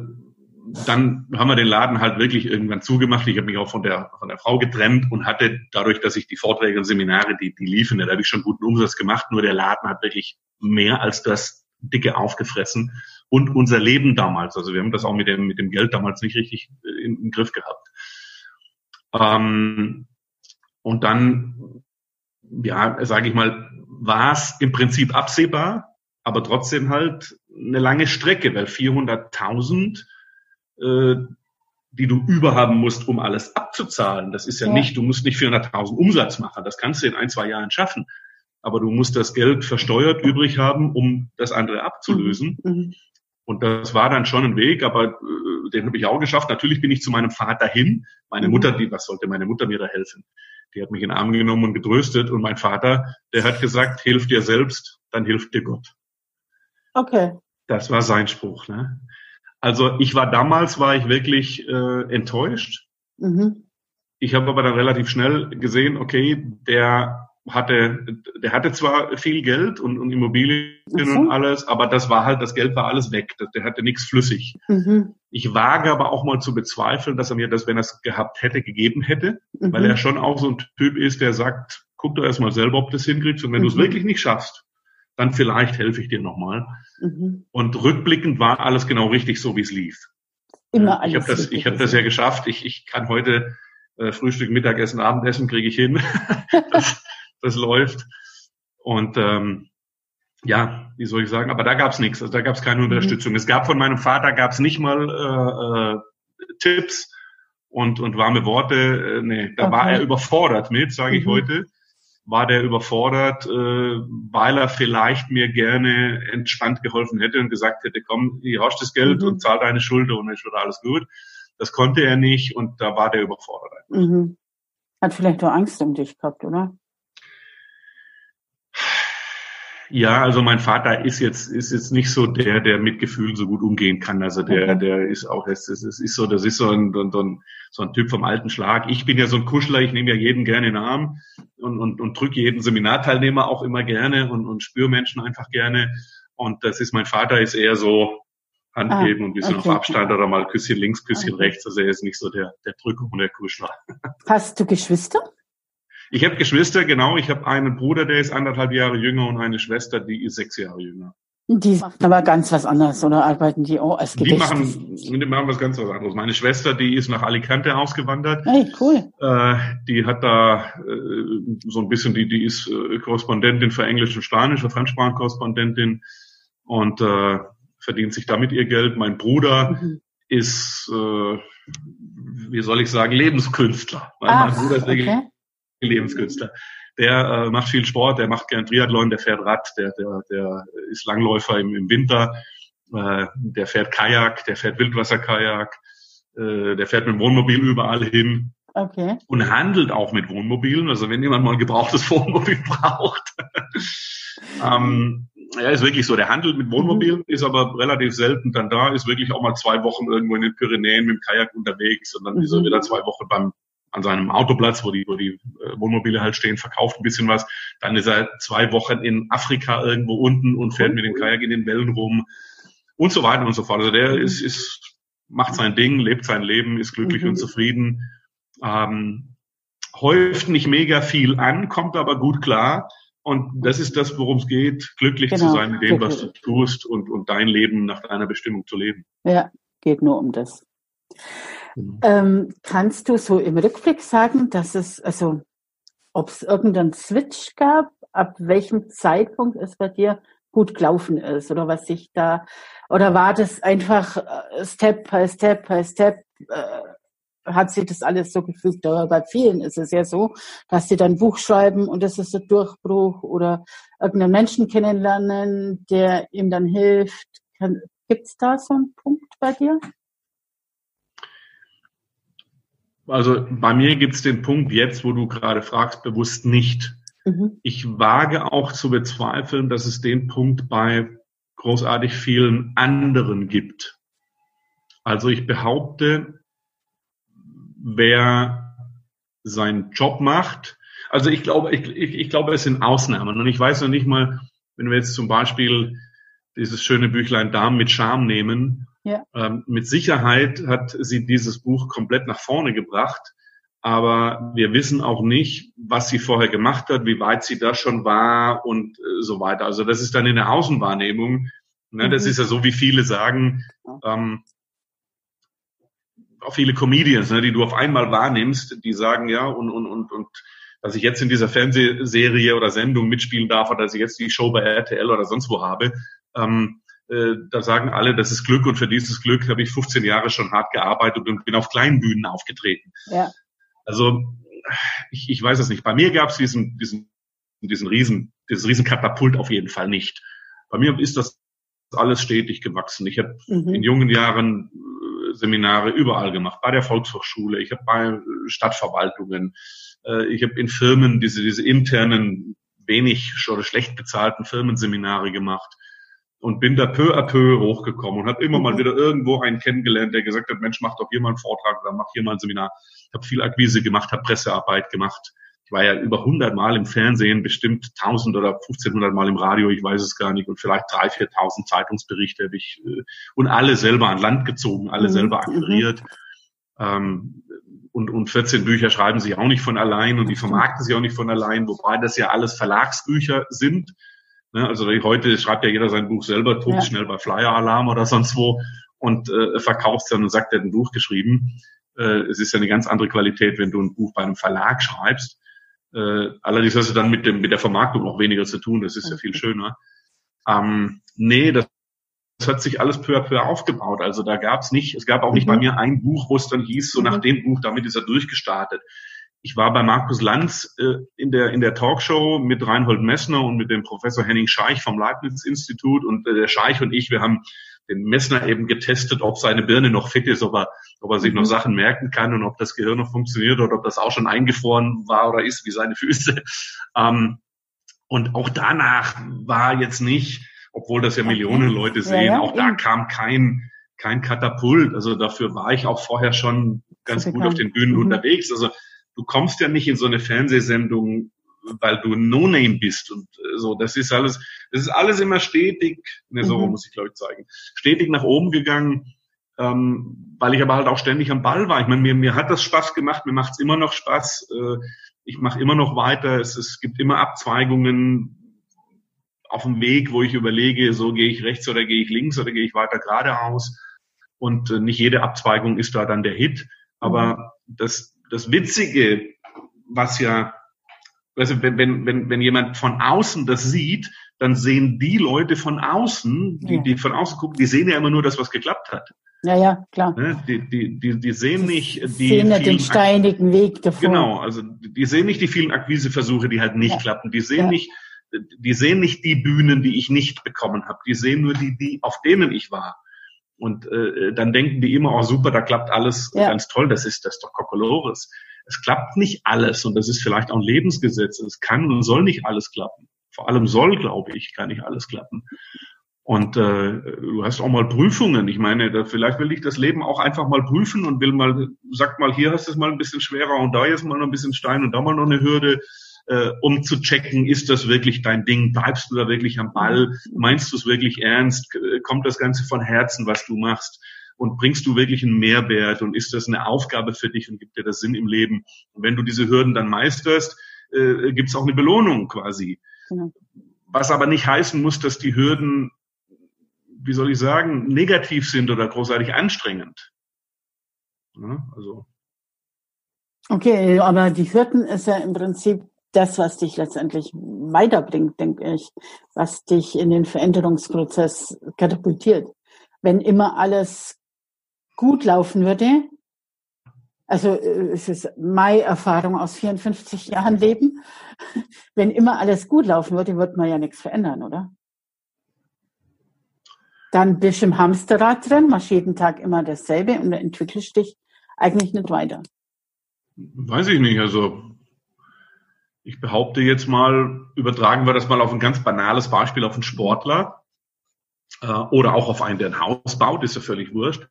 S2: dann haben wir den Laden halt wirklich irgendwann zugemacht. Ich habe mich auch von der, von der Frau getrennt und hatte dadurch, dass ich die Vorträge und Seminare, die, die liefen, da habe ich schon guten Umsatz gemacht. Nur der Laden hat wirklich mehr als das dicke aufgefressen und unser Leben damals. Also wir haben das auch mit dem, mit dem Geld damals nicht richtig im, im Griff gehabt. Ähm, und dann, ja, sage ich mal, war es im Prinzip absehbar, aber trotzdem halt eine lange Strecke, weil 400.000, äh, die du überhaben musst, um alles abzuzahlen, das ist ja, ja. nicht, du musst nicht 400.000 Umsatz machen, das kannst du in ein, zwei Jahren schaffen, aber du musst das Geld versteuert übrig haben, um das andere abzulösen. Mhm. mhm. Und das war dann schon ein Weg, aber äh, den habe ich auch geschafft. Natürlich bin ich zu meinem Vater hin. Meine mhm. Mutter, die, was sollte meine Mutter mir da helfen? Die hat mich in den Arm genommen und getröstet. Und mein Vater, der hat gesagt, hilf dir selbst, dann hilft dir Gott.
S1: Okay.
S2: Das war sein Spruch. Ne? Also ich war damals, war ich wirklich äh, enttäuscht. Mhm. Ich habe aber dann relativ schnell gesehen, okay, der hatte, der hatte zwar viel Geld und, und Immobilien mhm. und alles, aber das war halt, das Geld war alles weg. Der hatte nichts flüssig. Mhm. Ich wage aber auch mal zu bezweifeln, dass er mir das, wenn er es gehabt hätte, gegeben hätte, mhm. weil er schon auch so ein Typ ist, der sagt, guck doch erstmal selber, ob du das hinkriegst und wenn du es mhm. wirklich nicht schaffst, dann vielleicht helfe ich dir nochmal. Mhm. Und rückblickend war alles genau richtig so, wie es lief. Immer alles ich habe das, ich habe das ja geschafft. Ich, ich kann heute äh, Frühstück, Mittagessen, Abendessen kriege ich hin. das, das läuft. Und ähm, ja, wie soll ich sagen, aber da gab's nichts, also da gab's keine mhm. Unterstützung. Es gab von meinem Vater gab's nicht mal äh, äh, Tipps und, und warme Worte. Äh, nee, da okay. war er überfordert mit, sage ich mhm. heute. War der überfordert, äh, weil er vielleicht mir gerne entspannt geholfen hätte und gesagt hätte, komm, hier hast das Geld mhm. und zahl deine Schulter und dann ist wieder alles gut. Das konnte er nicht und da war der überfordert.
S1: Mhm. Hat vielleicht auch Angst um dich gehabt, oder?
S2: Ja, also mein Vater ist jetzt ist jetzt nicht so der, der mit Gefühlen so gut umgehen kann. Also der, okay. der ist auch, das, das ist so, das ist so ein, so ein, so ein Typ vom alten Schlag. Ich bin ja so ein Kuschler, ich nehme ja jeden gerne in den Arm und, und, und drücke jeden Seminarteilnehmer auch immer gerne und, und spüre Menschen einfach gerne. Und das ist mein Vater ist eher so Hand ah, geben und ein bisschen okay. auf Abstand oder mal Küsschen links, Küsschen okay. rechts. Also er ist nicht so der, der Drücker und der Kuschler.
S1: Hast du Geschwister?
S2: Ich habe Geschwister, genau. Ich habe einen Bruder, der ist anderthalb Jahre jünger und eine Schwester, die ist sechs Jahre jünger.
S1: Die machen aber ganz was anderes oder arbeiten die auch als
S2: Gedächtnis? Die machen, die machen was ganz was anderes. Meine Schwester, die ist nach Alicante ausgewandert.
S1: Hey, cool.
S2: Äh, die hat da äh, so ein bisschen, die, die ist äh, Korrespondentin für Englisch und Spanisch, für Fremdsprachenkorrespondentin und äh, verdient sich damit ihr Geld. Mein Bruder mhm. ist, äh, wie soll ich sagen, Lebenskünstler. Weil Ach, mein Bruder ist okay. Lebenskünstler. Der äh, macht viel Sport, der macht gern Triathlon, der fährt Rad, der, der, der ist Langläufer im, im Winter, äh, der fährt Kajak, der fährt Wildwasserkajak, äh, der fährt mit dem Wohnmobil überall hin.
S1: Okay.
S2: Und handelt auch mit Wohnmobilen. Also wenn jemand mal ein gebrauchtes Wohnmobil braucht. ähm, ja, ist wirklich so. Der handelt mit Wohnmobilen, mhm. ist aber relativ selten dann da, ist wirklich auch mal zwei Wochen irgendwo in den Pyrenäen mit dem Kajak unterwegs und dann mhm. ist er wieder zwei Wochen beim an seinem Autoplatz, wo die, wo die äh, Wohnmobile halt stehen, verkauft ein bisschen was. Dann ist er zwei Wochen in Afrika irgendwo unten und fährt mit dem Kajak in den Wellen rum und so weiter und so fort. Also der mhm. ist, ist macht sein Ding, lebt sein Leben, ist glücklich mhm. und zufrieden, ähm, häuft nicht mega viel an, kommt aber gut klar. Und das ist das, worum es geht, glücklich genau. zu sein mit dem, was du tust und, und dein Leben nach deiner Bestimmung zu leben.
S1: Ja, geht nur um das. Mhm. Ähm, kannst du so im Rückblick sagen, dass es, also, ob es irgendeinen Switch gab, ab welchem Zeitpunkt es bei dir gut gelaufen ist oder was sich da, oder war das einfach äh, Step by Step by Step, äh, hat sich das alles so gefügt. Aber bei vielen ist es ja so, dass sie dann Buch schreiben und das ist der Durchbruch oder irgendeinen Menschen kennenlernen, der ihm dann hilft. Gibt es da so einen Punkt bei dir?
S2: Also bei mir gibt es den Punkt jetzt, wo du gerade fragst, bewusst nicht. Mhm. Ich wage auch zu bezweifeln, dass es den Punkt bei großartig vielen anderen gibt. Also ich behaupte, wer seinen Job macht, also ich glaube, ich, ich, ich glaube, es sind Ausnahmen. Und ich weiß noch nicht mal, wenn wir jetzt zum Beispiel dieses schöne Büchlein Damen mit Charme nehmen, ja. ähm, mit Sicherheit hat sie dieses Buch komplett nach vorne gebracht. Aber wir wissen auch nicht, was sie vorher gemacht hat, wie weit sie da schon war und äh, so weiter. Also das ist dann in der Außenwahrnehmung. Ne, mhm. Das ist ja so, wie viele sagen, ähm, auch viele Comedians, ne, die du auf einmal wahrnimmst, die sagen ja und und und und dass ich jetzt in dieser Fernsehserie oder Sendung mitspielen darf oder dass ich jetzt die Show bei RTL oder sonst wo habe, ähm, äh, da sagen alle, das ist Glück und für dieses Glück habe ich 15 Jahre schon hart gearbeitet und bin auf kleinen Bühnen aufgetreten. Ja. Also ich, ich weiß es nicht. Bei mir gab es diesen, diesen, diesen riesen, dieses riesen Katapult auf jeden Fall nicht. Bei mir ist das alles stetig gewachsen. Ich habe mhm. in jungen Jahren Seminare überall gemacht, bei der Volkshochschule, ich habe bei Stadtverwaltungen, äh, ich habe in Firmen diese, diese internen, wenig oder schlecht bezahlten Firmenseminare gemacht und bin da peu à peu hochgekommen und habe immer mal mhm. wieder irgendwo einen kennengelernt, der gesagt hat, Mensch, mach doch hier mal einen Vortrag oder mach hier mal ein Seminar. Ich habe viel Akquise gemacht, habe Pressearbeit gemacht. Ich war ja über 100 Mal im Fernsehen, bestimmt 1000 oder 1500 Mal im Radio, ich weiß es gar nicht, und vielleicht 3.000, 4.000 Zeitungsberichte habe ich äh, und alle selber an Land gezogen, alle mhm. selber akquiriert. Ähm, und, und 14 Bücher schreiben sich auch nicht von allein und die vermarkten sich auch nicht von allein, wobei das ja alles Verlagsbücher sind. Ne? Also heute schreibt ja jeder sein Buch selber, druckt ja. schnell bei Flyer Alarm oder sonst wo und äh, verkauft dann und sagt, er hat ein Buch geschrieben. Äh, es ist ja eine ganz andere Qualität, wenn du ein Buch bei einem Verlag schreibst. Äh, allerdings hast du dann mit, dem, mit der Vermarktung auch weniger zu tun, das ist ja viel schöner. Ähm, nee, das, das hat sich alles peu à peu aufgebaut. Also da gab es nicht, es gab auch nicht mhm. bei mir ein Buch, wo es dann hieß, so mhm. nach dem Buch, damit ist er durchgestartet. Ich war bei Markus Lanz äh, in der in der Talkshow mit Reinhold Messner und mit dem Professor Henning Scheich vom Leibniz Institut und äh, der Scheich und ich, wir haben den Messner eben getestet, ob seine Birne noch fit ist, ob er, ob er sich noch mhm. Sachen merken kann und ob das Gehirn noch funktioniert oder ob das auch schon eingefroren war oder ist wie seine Füße. Ähm, und auch danach war jetzt nicht, obwohl das ja Millionen Leute sehen, ja, ja, auch da kam kein, kein Katapult. Also dafür war ich auch vorher schon ganz gut auf den Bühnen mhm. unterwegs. Also du kommst ja nicht in so eine Fernsehsendung weil du No-Name bist und äh, so. Das ist alles, das ist alles immer stetig, ne, so mhm. muss ich glaube ich zeigen, stetig nach oben gegangen, ähm, weil ich aber halt auch ständig am Ball war. Ich meine, mir, mir hat das Spaß gemacht, mir macht es immer noch Spaß. Äh, ich mache immer noch weiter. Es, es gibt immer Abzweigungen auf dem Weg, wo ich überlege, so gehe ich rechts oder gehe ich links oder gehe ich weiter geradeaus. Und äh, nicht jede Abzweigung ist da dann der Hit. Aber mhm. das, das Witzige, was ja also wenn, wenn, wenn, wenn jemand von außen das sieht, dann sehen die Leute von außen, die, ja. die von außen gucken, die sehen ja immer nur das, was geklappt hat.
S1: Ja, ja, klar.
S2: Ne? Die, die, die, die sehen nicht die
S1: sehen ja den steinigen Weg davor.
S2: Genau, also die sehen nicht die vielen Akquiseversuche, die halt nicht ja. klappen. Die sehen ja. nicht, die sehen nicht die Bühnen, die ich nicht bekommen habe. Die sehen nur die, die auf denen ich war. Und äh, dann denken die immer, oh super, da klappt alles ja. ganz toll. Das ist das doch Kokolores es klappt nicht alles und das ist vielleicht auch ein Lebensgesetz. Es kann und soll nicht alles klappen. Vor allem soll, glaube ich, kann nicht alles klappen. Und äh, du hast auch mal Prüfungen. Ich meine, da, vielleicht will ich das Leben auch einfach mal prüfen und will mal, sag mal, hier hast du es mal ein bisschen schwerer und da jetzt mal noch ein bisschen Stein und da mal noch eine Hürde, äh, um zu checken, ist das wirklich dein Ding? Bleibst du da wirklich am Ball? Meinst du es wirklich ernst? Kommt das Ganze von Herzen, was du machst? und bringst du wirklich einen Mehrwert und ist das eine Aufgabe für dich und gibt dir das Sinn im Leben? Und wenn du diese Hürden dann meisterst, äh, gibt es auch eine Belohnung quasi. Genau. Was aber nicht heißen muss, dass die Hürden, wie soll ich sagen, negativ sind oder großartig anstrengend. Ja, also.
S1: Okay, aber die Hürden ist ja im Prinzip das, was dich letztendlich weiterbringt, denke ich, was dich in den Veränderungsprozess katapultiert. Wenn immer alles gut laufen würde, also äh, es ist meine Erfahrung aus 54 Jahren Leben, wenn immer alles gut laufen würde, wird man ja nichts verändern, oder? Dann bist du im Hamsterrad drin, machst jeden Tag immer dasselbe und entwickelst dich eigentlich nicht weiter.
S2: Weiß ich nicht, also ich behaupte jetzt mal, übertragen wir das mal auf ein ganz banales Beispiel auf einen Sportler äh, oder auch auf einen, der ein Haus baut, ist ja völlig wurscht.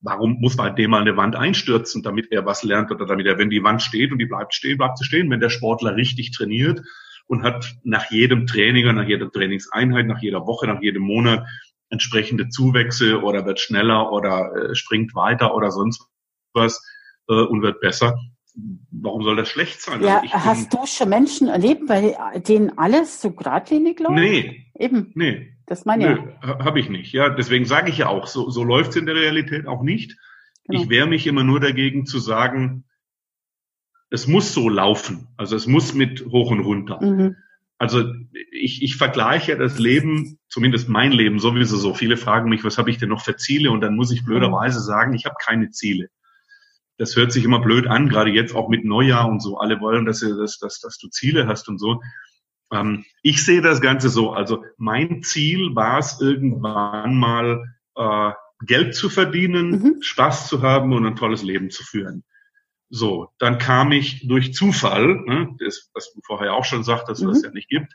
S2: Warum muss bei dem mal eine Wand einstürzen, damit er was lernt oder damit er, wenn die Wand steht und die bleibt stehen, bleibt sie stehen. Wenn der Sportler richtig trainiert und hat nach jedem Training, nach jeder Trainingseinheit, nach jeder Woche, nach jedem Monat entsprechende Zuwächse oder wird schneller oder äh, springt weiter oder sonst was äh, und wird besser, warum soll das schlecht sein?
S1: Ja, also hast du schon Menschen erlebt, bei denen alles so geradlinig läuft?
S2: Nee.
S1: Eben.
S2: Nee.
S1: Das meine ich.
S2: Ja. Habe ich nicht. Ja, deswegen sage ich ja auch, so, so läuft es in der Realität auch nicht. Genau. Ich wehre mich immer nur dagegen zu sagen, es muss so laufen. Also es muss mit hoch und runter. Mhm. Also ich, ich vergleiche das Leben, zumindest mein Leben sowieso so. Viele fragen mich, was habe ich denn noch für Ziele? Und dann muss ich blöderweise sagen, ich habe keine Ziele das hört sich immer blöd an, gerade jetzt auch mit Neujahr und so. Alle wollen, dass, ihr, dass, dass, dass du Ziele hast und so. Ähm, ich sehe das Ganze so. Also mein Ziel war es irgendwann mal äh, Geld zu verdienen, mhm. Spaß zu haben und ein tolles Leben zu führen. So, dann kam ich durch Zufall, ne, das, was du vorher auch schon sagtest, dass mhm. es ja nicht gibt,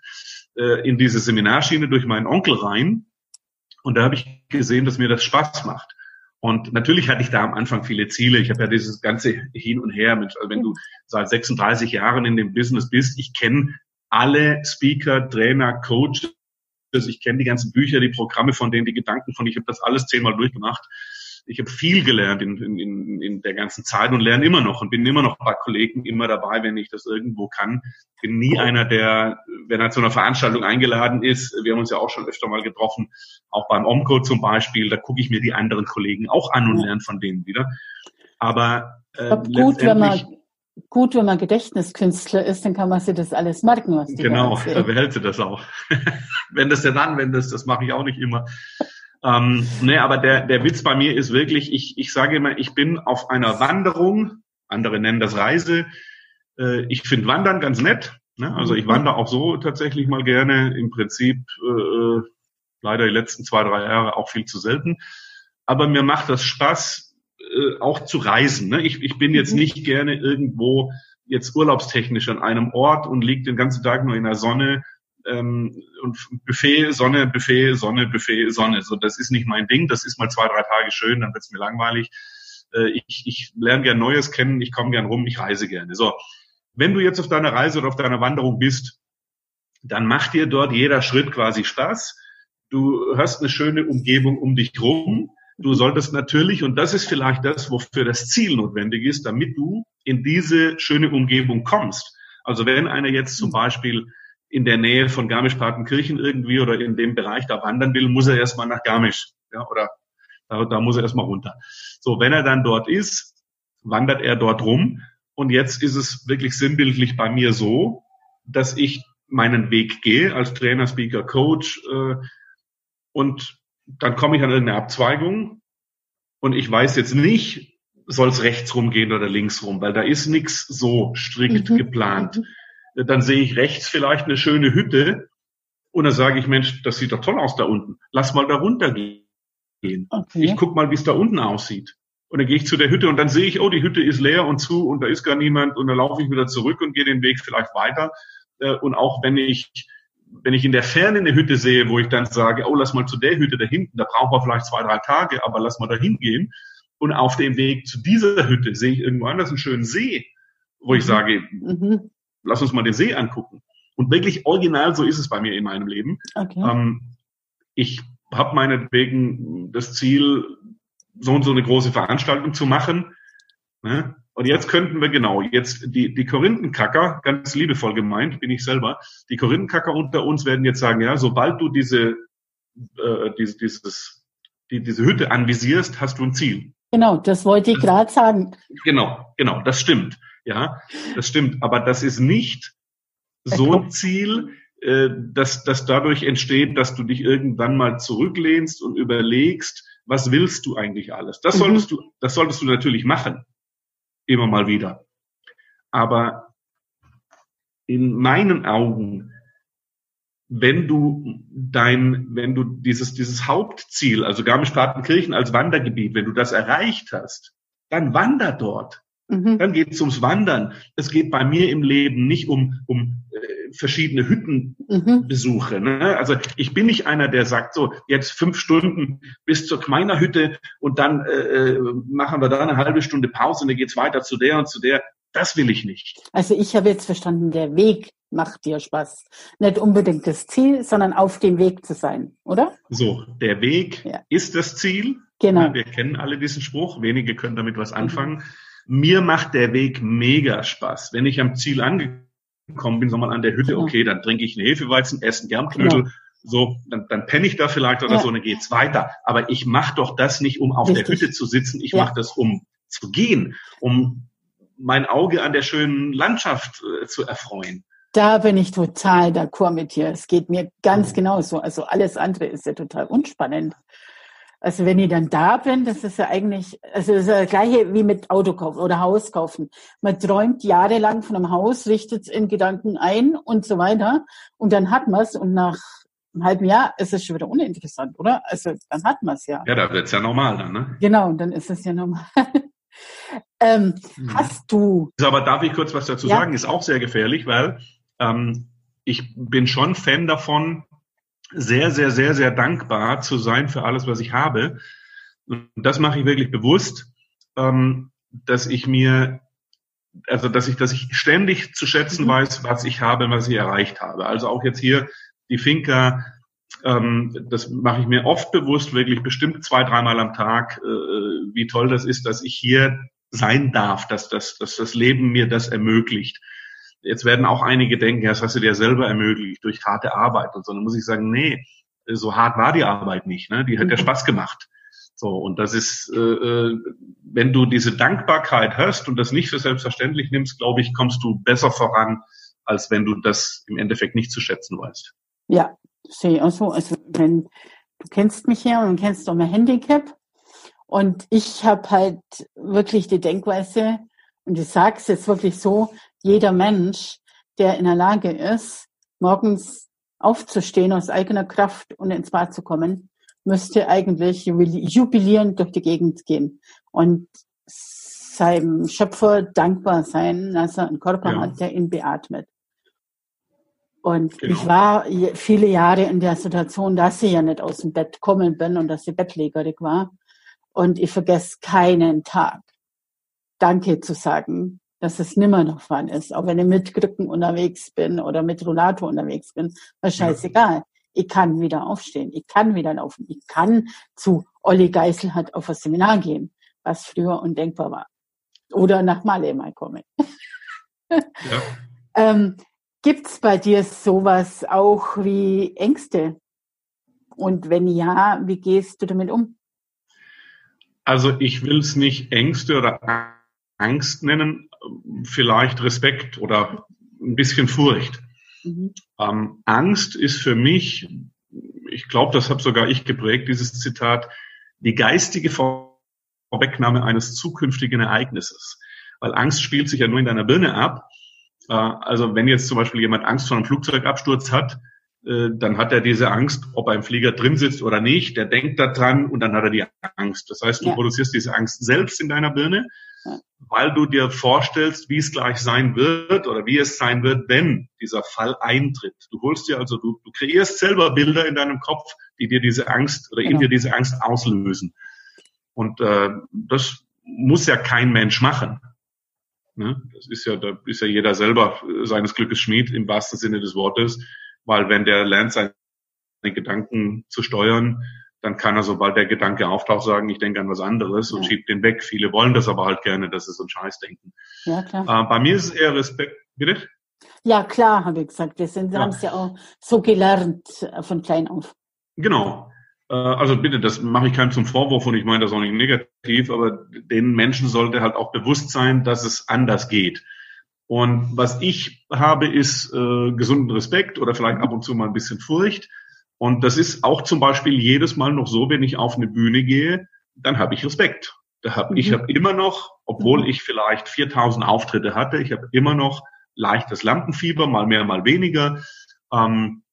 S2: äh, in diese Seminarschiene durch meinen Onkel rein. Und da habe ich gesehen, dass mir das Spaß macht. Und natürlich hatte ich da am Anfang viele Ziele. Ich habe ja dieses ganze Hin und Her. Mit, also wenn du seit 36 Jahren in dem Business bist, ich kenne alle Speaker, Trainer, Coaches, ich kenne die ganzen Bücher, die Programme von denen, die Gedanken von, ich habe das alles zehnmal durchgemacht ich habe viel gelernt in, in, in der ganzen Zeit und lerne immer noch und bin immer noch bei Kollegen immer dabei, wenn ich das irgendwo kann. Bin nie einer, der, wenn er zu einer Veranstaltung eingeladen ist, wir haben uns ja auch schon öfter mal getroffen, auch beim Omco zum Beispiel, da gucke ich mir die anderen Kollegen auch an und lerne von denen wieder. Aber
S1: äh, gut, wenn man gut, wenn man Gedächtniskünstler ist, dann kann man sich das alles merken, was
S2: die Genau, da behält sie das auch. wenn das denn anwendest, das mache ich auch nicht immer. Ähm, ne, aber der, der Witz bei mir ist wirklich, ich, ich sage immer, ich bin auf einer Wanderung, andere nennen das Reise. Äh, ich finde Wandern ganz nett. Ne? Also ich wandere auch so tatsächlich mal gerne. Im Prinzip äh, leider die letzten zwei, drei Jahre auch viel zu selten. Aber mir macht das Spaß, äh, auch zu reisen. Ne? Ich, ich bin jetzt mhm. nicht gerne irgendwo jetzt urlaubstechnisch an einem Ort und liege den ganzen Tag nur in der Sonne ähm, und Buffet, Sonne, Buffet, Sonne, Buffet, Sonne. So, das ist nicht mein Ding. Das ist mal zwei, drei Tage schön, dann wird's mir langweilig. Äh, ich, ich lerne gern Neues kennen, ich komme gern rum, ich reise gerne. So, wenn du jetzt auf deiner Reise oder auf deiner Wanderung bist, dann macht dir dort jeder Schritt quasi Spaß. Du hast eine schöne Umgebung um dich rum. Du solltest natürlich, und das ist vielleicht das, wofür das Ziel notwendig ist, damit du in diese schöne Umgebung kommst. Also wenn einer jetzt zum Beispiel in der Nähe von Garmisch-Partenkirchen irgendwie oder in dem Bereich da wandern will, muss er erstmal nach Garmisch. Ja, oder da, da muss er erstmal runter. So, wenn er dann dort ist, wandert er dort rum. Und jetzt ist es wirklich sinnbildlich bei mir so, dass ich meinen Weg gehe als Trainer, Speaker, Coach äh, und dann komme ich an irgendeine Abzweigung und ich weiß jetzt nicht, soll es rechts rumgehen oder links rum, weil da ist nichts so strikt mhm. geplant. Dann sehe ich rechts vielleicht eine schöne Hütte und dann sage ich, Mensch, das sieht doch toll aus da unten. Lass mal da runter gehen. Okay. Ich guck mal, wie es da unten aussieht. Und dann gehe ich zu der Hütte und dann sehe ich, oh, die Hütte ist leer und zu und da ist gar niemand und dann laufe ich wieder zurück und gehe den Weg vielleicht weiter. Äh, und auch wenn ich, wenn ich in der Ferne eine Hütte sehe, wo ich dann sage, oh, lass mal zu der Hütte da hinten, da brauchen wir vielleicht zwei, drei Tage, aber lass mal da hingehen. Und auf dem Weg zu dieser Hütte sehe ich irgendwo anders einen schönen See, wo ich mhm. sage, mhm lass uns mal den See angucken. Und wirklich original, so ist es bei mir in meinem Leben. Okay. Ähm, ich habe meinetwegen das Ziel, so und so eine große Veranstaltung zu machen. Ne? Und jetzt könnten wir genau, jetzt die, die Korinthenkacker, ganz liebevoll gemeint, bin ich selber, die Korinthenkacker unter uns werden jetzt sagen, ja, sobald du diese, äh, diese, dieses, die, diese Hütte anvisierst, hast du ein Ziel.
S1: Genau, das wollte ich gerade sagen.
S2: Genau, genau, das stimmt. Ja, das stimmt. Aber das ist nicht so ein Ziel, äh, dass, dass dadurch entsteht, dass du dich irgendwann mal zurücklehnst und überlegst, was willst du eigentlich alles? Das mhm. solltest mhm. du, das solltest du natürlich machen. Immer mal wieder. Aber in meinen Augen, wenn du dein, wenn du dieses, dieses Hauptziel, also Garmisch-Partenkirchen als Wandergebiet, wenn du das erreicht hast, dann wander dort. Mhm. Dann geht es ums Wandern. Es geht bei mir im Leben nicht um, um äh, verschiedene Hüttenbesuche. Mhm. Ne? Also ich bin nicht einer, der sagt, so jetzt fünf Stunden bis zur meiner Hütte und dann äh, äh, machen wir da eine halbe Stunde Pause und dann geht's weiter zu der und zu der. Das will ich nicht.
S1: Also ich habe jetzt verstanden, der Weg macht dir Spaß. Nicht unbedingt das Ziel, sondern auf dem Weg zu sein, oder?
S2: So, der Weg ja. ist das Ziel. Genau. Wir kennen alle diesen Spruch. Wenige können damit was anfangen. Mhm. Mir macht der Weg mega Spaß. Wenn ich am Ziel angekommen bin, so mal an der Hütte, okay, dann trinke ich einen Hefeweizen, esse einen Germknödel, ja. so, dann, dann penne ich da vielleicht oder ja. so, dann geht's weiter. Aber ich mache doch das nicht, um auf Richtig. der Hütte zu sitzen. Ich ja. mache das, um zu gehen, um mein Auge an der schönen Landschaft äh, zu erfreuen.
S1: Da bin ich total d'accord mit dir. Es geht mir ganz mhm. genauso. Also alles andere ist ja total unspannend. Also wenn ich dann da bin, das ist ja eigentlich, also das ist ja das gleiche wie mit Auto kaufen oder Haus kaufen. Man träumt jahrelang von einem Haus, richtet es in Gedanken ein und so weiter. Und dann hat man es und nach einem halben Jahr ist es schon wieder uninteressant, oder? Also dann hat man es ja.
S2: Ja, da wird es ja normal dann, ne?
S1: Genau, dann ist es ja normal. ähm, mhm. Hast du.
S2: Aber darf ich kurz was dazu ja. sagen? Ist auch sehr gefährlich, weil ähm, ich bin schon Fan davon, sehr, sehr, sehr, sehr dankbar zu sein für alles, was ich habe. Und das mache ich wirklich bewusst, ähm, dass ich mir, also dass ich, dass ich ständig zu schätzen mhm. weiß, was ich habe, was ich erreicht habe. Also auch jetzt hier die Finca, ähm, das mache ich mir oft bewusst, wirklich bestimmt zwei, dreimal am Tag, äh, wie toll das ist, dass ich hier sein darf, dass, dass, dass das Leben mir das ermöglicht. Jetzt werden auch einige denken, das hast du dir selber ermöglicht durch harte Arbeit und so. Dann muss ich sagen, nee, so hart war die Arbeit nicht. Ne? Die hat ja mhm. Spaß gemacht. So, und das ist, äh, äh, wenn du diese Dankbarkeit hast und das nicht für selbstverständlich nimmst, glaube ich, kommst du besser voran, als wenn du das im Endeffekt nicht zu schätzen weißt.
S1: Ja, sehe ich auch so. Also wenn du kennst mich ja und kennst auch mein Handicap. Und ich habe halt wirklich die Denkweise, und ich sage es jetzt wirklich so, jeder Mensch, der in der Lage ist, morgens aufzustehen aus eigener Kraft und ins Bad zu kommen, müsste eigentlich jubilierend durch die Gegend gehen und seinem Schöpfer dankbar sein, dass er einen Körper ja. hat, der ihn beatmet. Und genau. ich war viele Jahre in der Situation, dass ich ja nicht aus dem Bett kommen bin und dass ich bettlägerig war. Und ich vergesse keinen Tag, Danke zu sagen dass es nimmer noch wann ist. Auch wenn ich mit Krücken unterwegs bin oder mit Rollator unterwegs bin, ist scheißegal. Ja. Ich kann wieder aufstehen, ich kann wieder laufen, ich kann zu Olli Geiselhardt auf das Seminar gehen, was früher undenkbar war. Oder nach Malle mal kommen. Ja. ähm, gibt's bei dir sowas auch wie Ängste? Und wenn ja, wie gehst du damit um?
S2: Also ich will es nicht Ängste oder Angst nennen, vielleicht Respekt oder ein bisschen Furcht. Mhm. Ähm, Angst ist für mich, ich glaube, das habe sogar ich geprägt, dieses Zitat, die geistige Vorwegnahme eines zukünftigen Ereignisses. Weil Angst spielt sich ja nur in deiner Birne ab. Äh, also wenn jetzt zum Beispiel jemand Angst vor einem Flugzeugabsturz hat, äh, dann hat er diese Angst, ob er im Flieger drin sitzt oder nicht. Der denkt da dran und dann hat er die Angst. Das heißt, du ja. produzierst diese Angst selbst in deiner Birne weil du dir vorstellst, wie es gleich sein wird oder wie es sein wird, wenn dieser Fall eintritt. Du holst dir also, du, du kreierst selber Bilder in deinem Kopf, die dir diese Angst oder genau. in dir diese Angst auslösen. Und äh, das muss ja kein Mensch machen. Ne? Das ist ja, da ist ja jeder selber seines Glückes Schmied im wahrsten Sinne des Wortes, weil wenn der lernt, seine Gedanken zu steuern, dann kann er, sobald der Gedanke auftaucht, sagen, ich denke an was anderes und schiebt den weg. Viele wollen das aber halt gerne, dass sie so einen Scheiß denken. Ja, klar. Äh, bei mir ist es eher Respekt. Bitte?
S1: Ja, klar, habe ich gesagt. Wir sind, ja. haben es ja auch so gelernt äh, von klein auf.
S2: Genau. Äh, also bitte, das mache ich keinem zum Vorwurf und ich meine das auch nicht negativ, aber den Menschen sollte halt auch bewusst sein, dass es anders geht. Und was ich habe, ist äh, gesunden Respekt oder vielleicht ab und zu mal ein bisschen Furcht. Und das ist auch zum Beispiel jedes Mal noch so, wenn ich auf eine Bühne gehe, dann habe ich Respekt. Da hab, mhm. Ich habe immer noch, obwohl mhm. ich vielleicht 4000 Auftritte hatte, ich habe immer noch leichtes Lampenfieber, mal mehr, mal weniger. Ähm,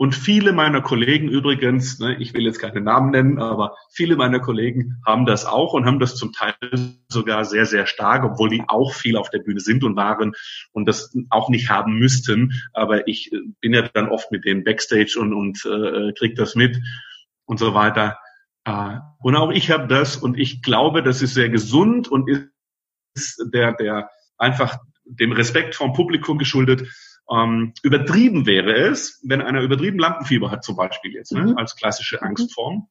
S2: und viele meiner Kollegen übrigens, ne, ich will jetzt keine Namen nennen, aber viele meiner Kollegen haben das auch und haben das zum Teil sogar sehr, sehr stark, obwohl die auch viel auf der Bühne sind und waren und das auch nicht haben müssten. Aber ich äh, bin ja dann oft mit denen backstage und, und äh, krieg das mit und so weiter. Äh, und auch ich habe das und ich glaube, das ist sehr gesund und ist der, der einfach dem Respekt vom Publikum geschuldet ähm, übertrieben wäre es, wenn einer übertrieben Lampenfieber hat zum Beispiel jetzt, ne, mhm. als klassische mhm. Angstform,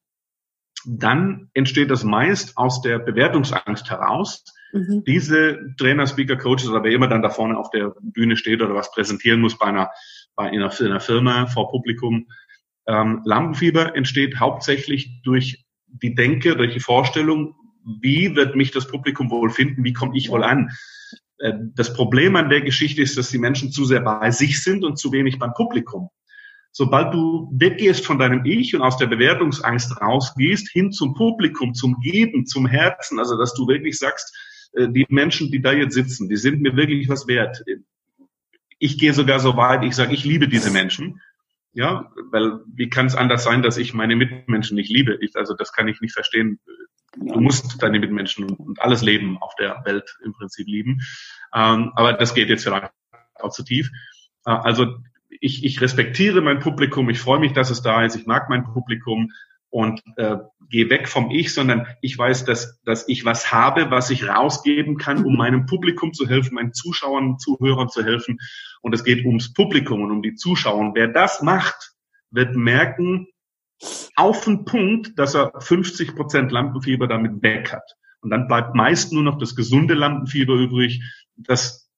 S2: dann entsteht das meist aus der Bewertungsangst heraus. Mhm. Diese Trainer, Speaker, Coaches oder wer immer dann da vorne auf der Bühne steht oder was präsentieren muss bei einer, bei einer, einer Firma vor Publikum, ähm, Lampenfieber entsteht hauptsächlich durch die Denke, durch die Vorstellung, wie wird mich das Publikum wohl finden, wie komme ich wohl an. Äh, das Problem an der Geschichte ist, dass die Menschen zu sehr bei sich sind und zu wenig beim Publikum. Sobald du weggehst von deinem Ich und aus der Bewertungsangst rausgehst, hin zum Publikum, zum Geben, zum Herzen, also dass du wirklich sagst, äh, die Menschen, die da jetzt sitzen, die sind mir wirklich was wert. Ich gehe sogar so weit, ich sage, ich liebe diese Menschen. Ja, weil wie kann es anders sein, dass ich meine Mitmenschen nicht liebe? Ich, also das kann ich nicht verstehen. Du musst deine Mitmenschen und alles Leben auf der Welt im Prinzip lieben. Ähm, aber das geht jetzt vielleicht auch zu tief. Äh, also ich, ich respektiere mein Publikum, ich freue mich, dass es da ist, ich mag mein Publikum und äh, gehe weg vom Ich, sondern ich weiß, dass, dass ich was habe, was ich rausgeben kann, um meinem Publikum zu helfen, meinen Zuschauern, Zuhörern zu helfen. Und es geht ums Publikum und um die Zuschauer. Und wer das macht, wird merken, auf den Punkt, dass er 50 Prozent Lampenfieber damit weg hat. Und dann bleibt meist nur noch das gesunde Lampenfieber übrig, das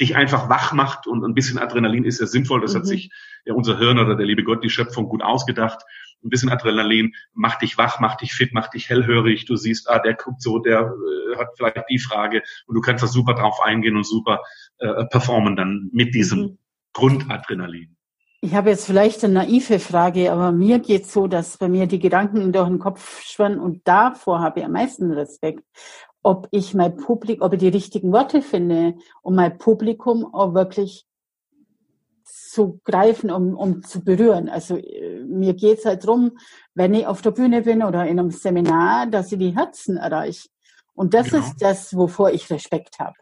S2: dich einfach wach macht und ein bisschen Adrenalin ist ja sinnvoll. Das mhm. hat sich ja unser Hirn oder der liebe Gott, die Schöpfung gut ausgedacht. Ein bisschen Adrenalin macht dich wach, macht dich fit, macht dich hellhörig. Du siehst, ah, der guckt so, der äh, hat vielleicht die Frage und du kannst da super drauf eingehen und super äh, performen dann mit diesem mhm. Grundadrenalin.
S1: Ich habe jetzt vielleicht eine naive Frage, aber mir geht so, dass bei mir die Gedanken durch den Kopf schwirren und davor habe ich am meisten Respekt, ob ich mein Publikum, ob ich die richtigen Worte finde, um mein Publikum auch wirklich zu greifen, um, um zu berühren. Also äh, mir geht's halt drum, wenn ich auf der Bühne bin oder in einem Seminar, dass ich die Herzen erreiche. Und das genau. ist das, wovor ich Respekt habe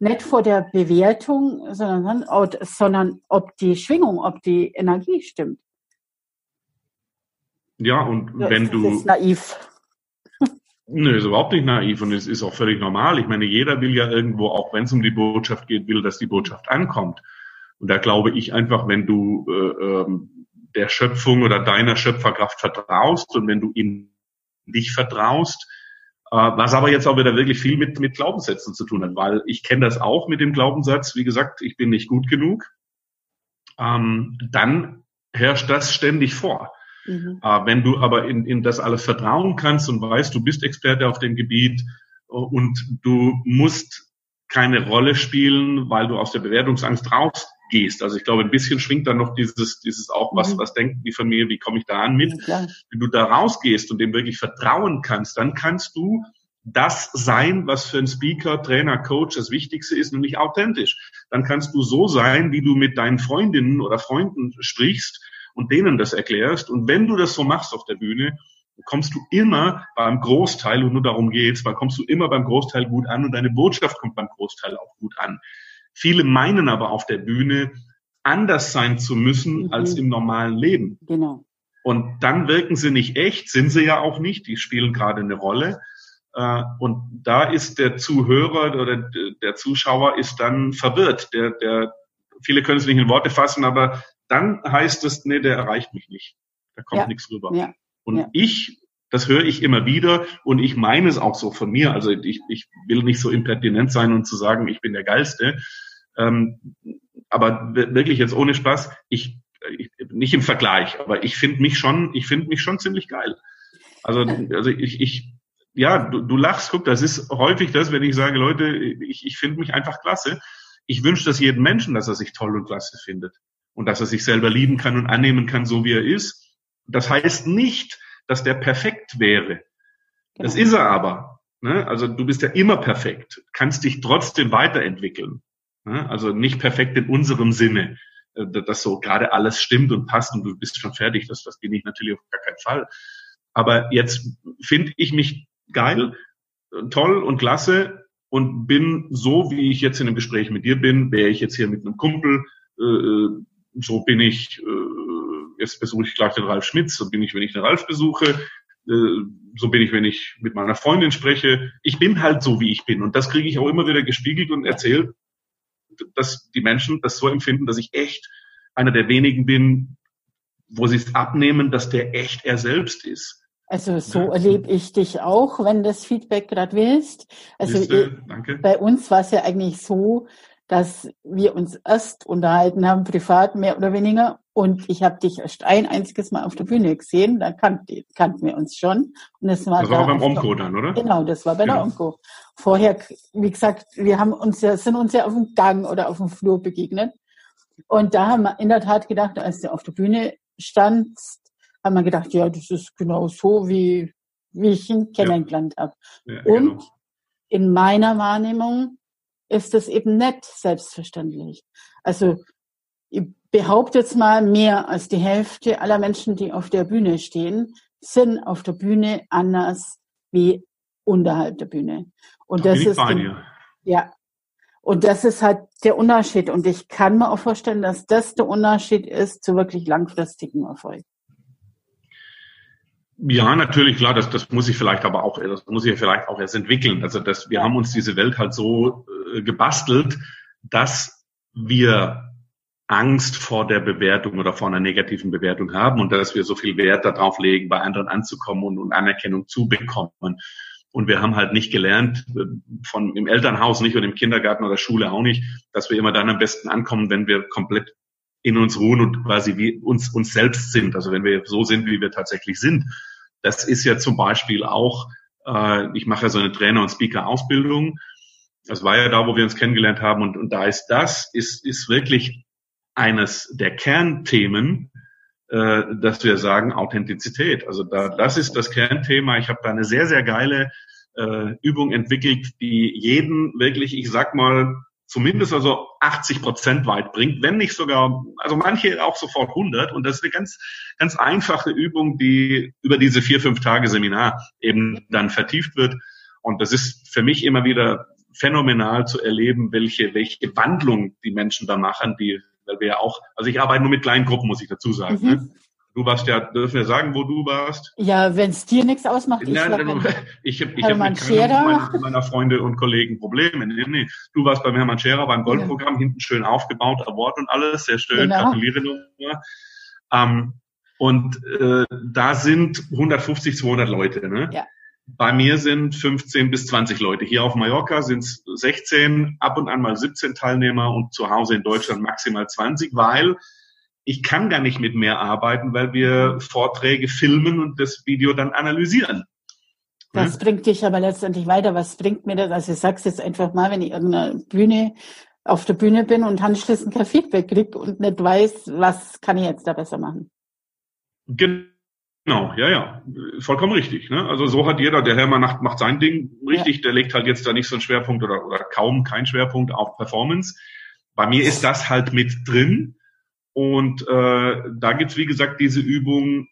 S1: nicht vor der Bewertung, sondern, sondern ob die Schwingung, ob die Energie stimmt.
S2: Ja, und ja, wenn du. Das ist naiv. Nö, ist überhaupt nicht naiv und es ist auch völlig normal. Ich meine, jeder will ja irgendwo, auch wenn es um die Botschaft geht, will, dass die Botschaft ankommt. Und da glaube ich einfach, wenn du äh, ähm, der Schöpfung oder deiner Schöpferkraft vertraust und wenn du in dich vertraust, was aber jetzt auch wieder wirklich viel mit, mit Glaubenssätzen zu tun hat, weil ich kenne das auch mit dem Glaubenssatz, wie gesagt, ich bin nicht gut genug. Ähm, dann herrscht das ständig vor. Mhm. Äh, wenn du aber in, in das alles vertrauen kannst und weißt, du bist Experte auf dem Gebiet äh, und du musst keine Rolle spielen, weil du aus der Bewertungsangst raus gehst. Also ich glaube, ein bisschen schwingt da noch dieses, dieses auch, was, mhm. was denken die von mir, wie komme ich da an mit? Ja, Wenn du da rausgehst und dem wirklich vertrauen kannst, dann kannst du das sein, was für einen Speaker, Trainer, Coach das Wichtigste ist, nämlich authentisch. Dann kannst du so sein, wie du mit deinen Freundinnen oder Freunden sprichst und denen das erklärst. Und wenn du das so machst auf der Bühne, kommst du immer beim Großteil, und nur darum geht's, weil kommst du immer beim Großteil gut an und deine Botschaft kommt beim Großteil auch gut an. Viele meinen aber auf der Bühne, anders sein zu müssen mhm. als im normalen Leben. Genau. Und dann wirken sie nicht echt, sind sie ja auch nicht, die spielen gerade eine Rolle. Äh, und da ist der Zuhörer oder der Zuschauer ist dann verwirrt. Der, der, viele können es nicht in Worte fassen, aber dann heißt es, nee, der erreicht mich nicht. Da kommt ja. nichts rüber. Ja. Und ja. ich, das höre ich immer wieder und ich meine es auch so von mir. Also ich, ich will nicht so impertinent sein und zu sagen, ich bin der Geilste. Ähm, aber wirklich jetzt ohne Spaß, ich, ich nicht im Vergleich, aber ich finde mich schon, ich finde mich schon ziemlich geil. Also, also ich, ich ja, du, du lachst, guck, das ist häufig das, wenn ich sage, Leute, ich, ich finde mich einfach klasse. Ich wünsche das jedem Menschen, dass er sich toll und klasse findet und dass er sich selber lieben kann und annehmen kann, so wie er ist. Das heißt nicht, dass der perfekt wäre. Genau. Das ist er aber. Ne? Also du bist ja immer perfekt, kannst dich trotzdem weiterentwickeln. Ne? Also nicht perfekt in unserem Sinne, äh, dass so gerade alles stimmt und passt und du bist schon fertig. Das, das bin ich natürlich auf gar keinen Fall. Aber jetzt finde ich mich geil, toll und klasse und bin so, wie ich jetzt in einem Gespräch mit dir bin, wäre ich jetzt hier mit einem Kumpel, äh, so bin ich, äh, jetzt besuche ich gleich den Ralf Schmitz, so bin ich, wenn ich den Ralf besuche, äh, so bin ich, wenn ich mit meiner Freundin spreche. Ich bin halt so, wie ich bin und das kriege ich auch immer wieder gespiegelt und erzählt, dass die Menschen das so empfinden, dass ich echt einer der wenigen bin, wo sie es abnehmen, dass der echt er selbst ist.
S1: Also so erlebe ich dich auch, wenn das Feedback gerade willst. Also Liste, bei uns war es ja eigentlich so, dass wir uns erst unterhalten haben, privat mehr oder weniger. Und ich habe dich erst ein einziges Mal auf der Bühne gesehen, da kannten, kannten wir uns schon. Und
S2: das war, das war da beim Omco dann, oder?
S1: Genau, das war bei genau. der Omco. Vorher, wie gesagt, wir haben uns ja, sind uns ja auf dem Gang oder auf dem Flur begegnet. Und da haben wir in der Tat gedacht, als du auf der Bühne standst, haben wir gedacht, ja, das ist genau so, wie, wie ich ihn kennengelernt ja. habe. Ja, Und genau. in meiner Wahrnehmung ist das eben nicht selbstverständlich. Also ich behaupte jetzt mal, mehr als die Hälfte aller Menschen, die auf der Bühne stehen, sind auf der Bühne anders wie unterhalb der Bühne. Und da das ist den, ja. Und das ist halt der Unterschied. Und ich kann mir auch vorstellen, dass das der Unterschied ist zu wirklich langfristigen Erfolg.
S2: Ja, natürlich, klar, das, das muss ich vielleicht aber auch, das muss ich vielleicht auch erst entwickeln. Also das, wir haben uns diese Welt halt so äh, gebastelt, dass wir Angst vor der Bewertung oder vor einer negativen Bewertung haben und dass wir so viel Wert darauf legen, bei anderen anzukommen und, und Anerkennung zu bekommen. Und wir haben halt nicht gelernt, äh, von im Elternhaus nicht und im Kindergarten oder Schule auch nicht, dass wir immer dann am besten ankommen, wenn wir komplett in uns ruhen und quasi wie uns, uns selbst sind. Also wenn wir so sind, wie wir tatsächlich sind. Das ist ja zum Beispiel auch, äh, ich mache ja so eine Trainer- und Speaker-Ausbildung. Das war ja da, wo wir uns kennengelernt haben. Und, und da ist das, ist, ist wirklich eines der Kernthemen, äh, dass wir sagen Authentizität. Also da, das ist das Kernthema. Ich habe da eine sehr, sehr geile äh, Übung entwickelt, die jeden wirklich, ich sag mal, zumindest also 80 Prozent weit bringt, wenn nicht sogar, also manche auch sofort 100. Und das ist eine ganz, ganz einfache Übung, die über diese vier, fünf Tage Seminar eben dann vertieft wird. Und das ist für mich immer wieder phänomenal zu erleben, welche, welche Wandlung die Menschen da machen, die, weil wir ja auch, also ich arbeite nur mit kleinen Gruppen, muss ich dazu sagen. Mhm. Ne? Du warst ja, dürfen wir sagen, wo du warst?
S1: Ja, wenn es dir nichts ausmacht. Ich,
S2: Nein,
S1: nein,
S2: ich habe ich hab mit keiner meiner, meiner Freunde und Kollegen Probleme. Nee, nee. Du warst beim Hermann Scherer beim Goldprogramm, ja. hinten schön aufgebaut, Award und alles, sehr schön, genau. gratuliere nochmal. Ähm, und äh, da sind 150, 200 Leute. Ne? Ja. Bei mir sind 15 bis 20 Leute. Hier auf Mallorca sind es 16, ab und an mal 17 Teilnehmer und zu Hause in Deutschland maximal 20, weil ich kann gar nicht mit mehr arbeiten, weil wir Vorträge filmen und das Video dann analysieren.
S1: Das hm? bringt dich aber letztendlich weiter. Was bringt mir das? Also ich sag's jetzt einfach mal, wenn ich irgendeine Bühne auf der Bühne bin und anschließend kein Feedback kriege und nicht weiß, was kann ich jetzt da besser machen.
S2: Genau, ja, ja, vollkommen richtig. Ne? Also so hat jeder, der Herr macht, macht sein Ding richtig, ja. der legt halt jetzt da nicht so einen Schwerpunkt oder, oder kaum keinen Schwerpunkt auf Performance. Bei mir ist das halt mit drin. Und äh, da gibt's wie gesagt, diese Übung,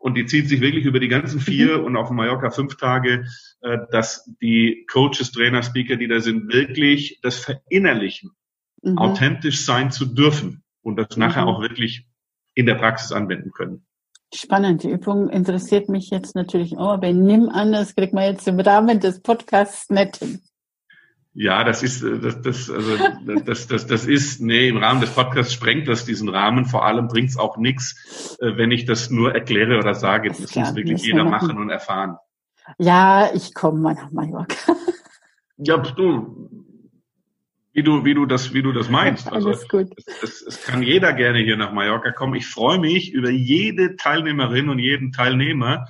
S2: und die zieht sich wirklich über die ganzen vier mhm. und auf Mallorca fünf Tage, äh, dass die Coaches, Trainer, Speaker, die da sind, wirklich das verinnerlichen, mhm. authentisch sein zu dürfen und das mhm. nachher auch wirklich in der Praxis anwenden können.
S1: Spannend. Die Übung interessiert mich jetzt natürlich auch, aber nimm an, das kriegt man jetzt im Rahmen des Podcasts nicht hin.
S2: Ja, das ist, äh, das, das, also, das, das, das ist, nee, im Rahmen des Podcasts sprengt das diesen Rahmen. Vor allem bringt es auch nichts, äh, wenn ich das nur erkläre oder sage. Das, das muss wirklich jeder machen. machen und erfahren.
S1: Ja, ich komme mal nach Mallorca.
S2: Ja, du, wie du, wie du das, wie du das meinst.
S1: Also, Alles gut.
S2: Es, es, es kann jeder gerne hier nach Mallorca kommen. Ich freue mich über jede Teilnehmerin und jeden Teilnehmer,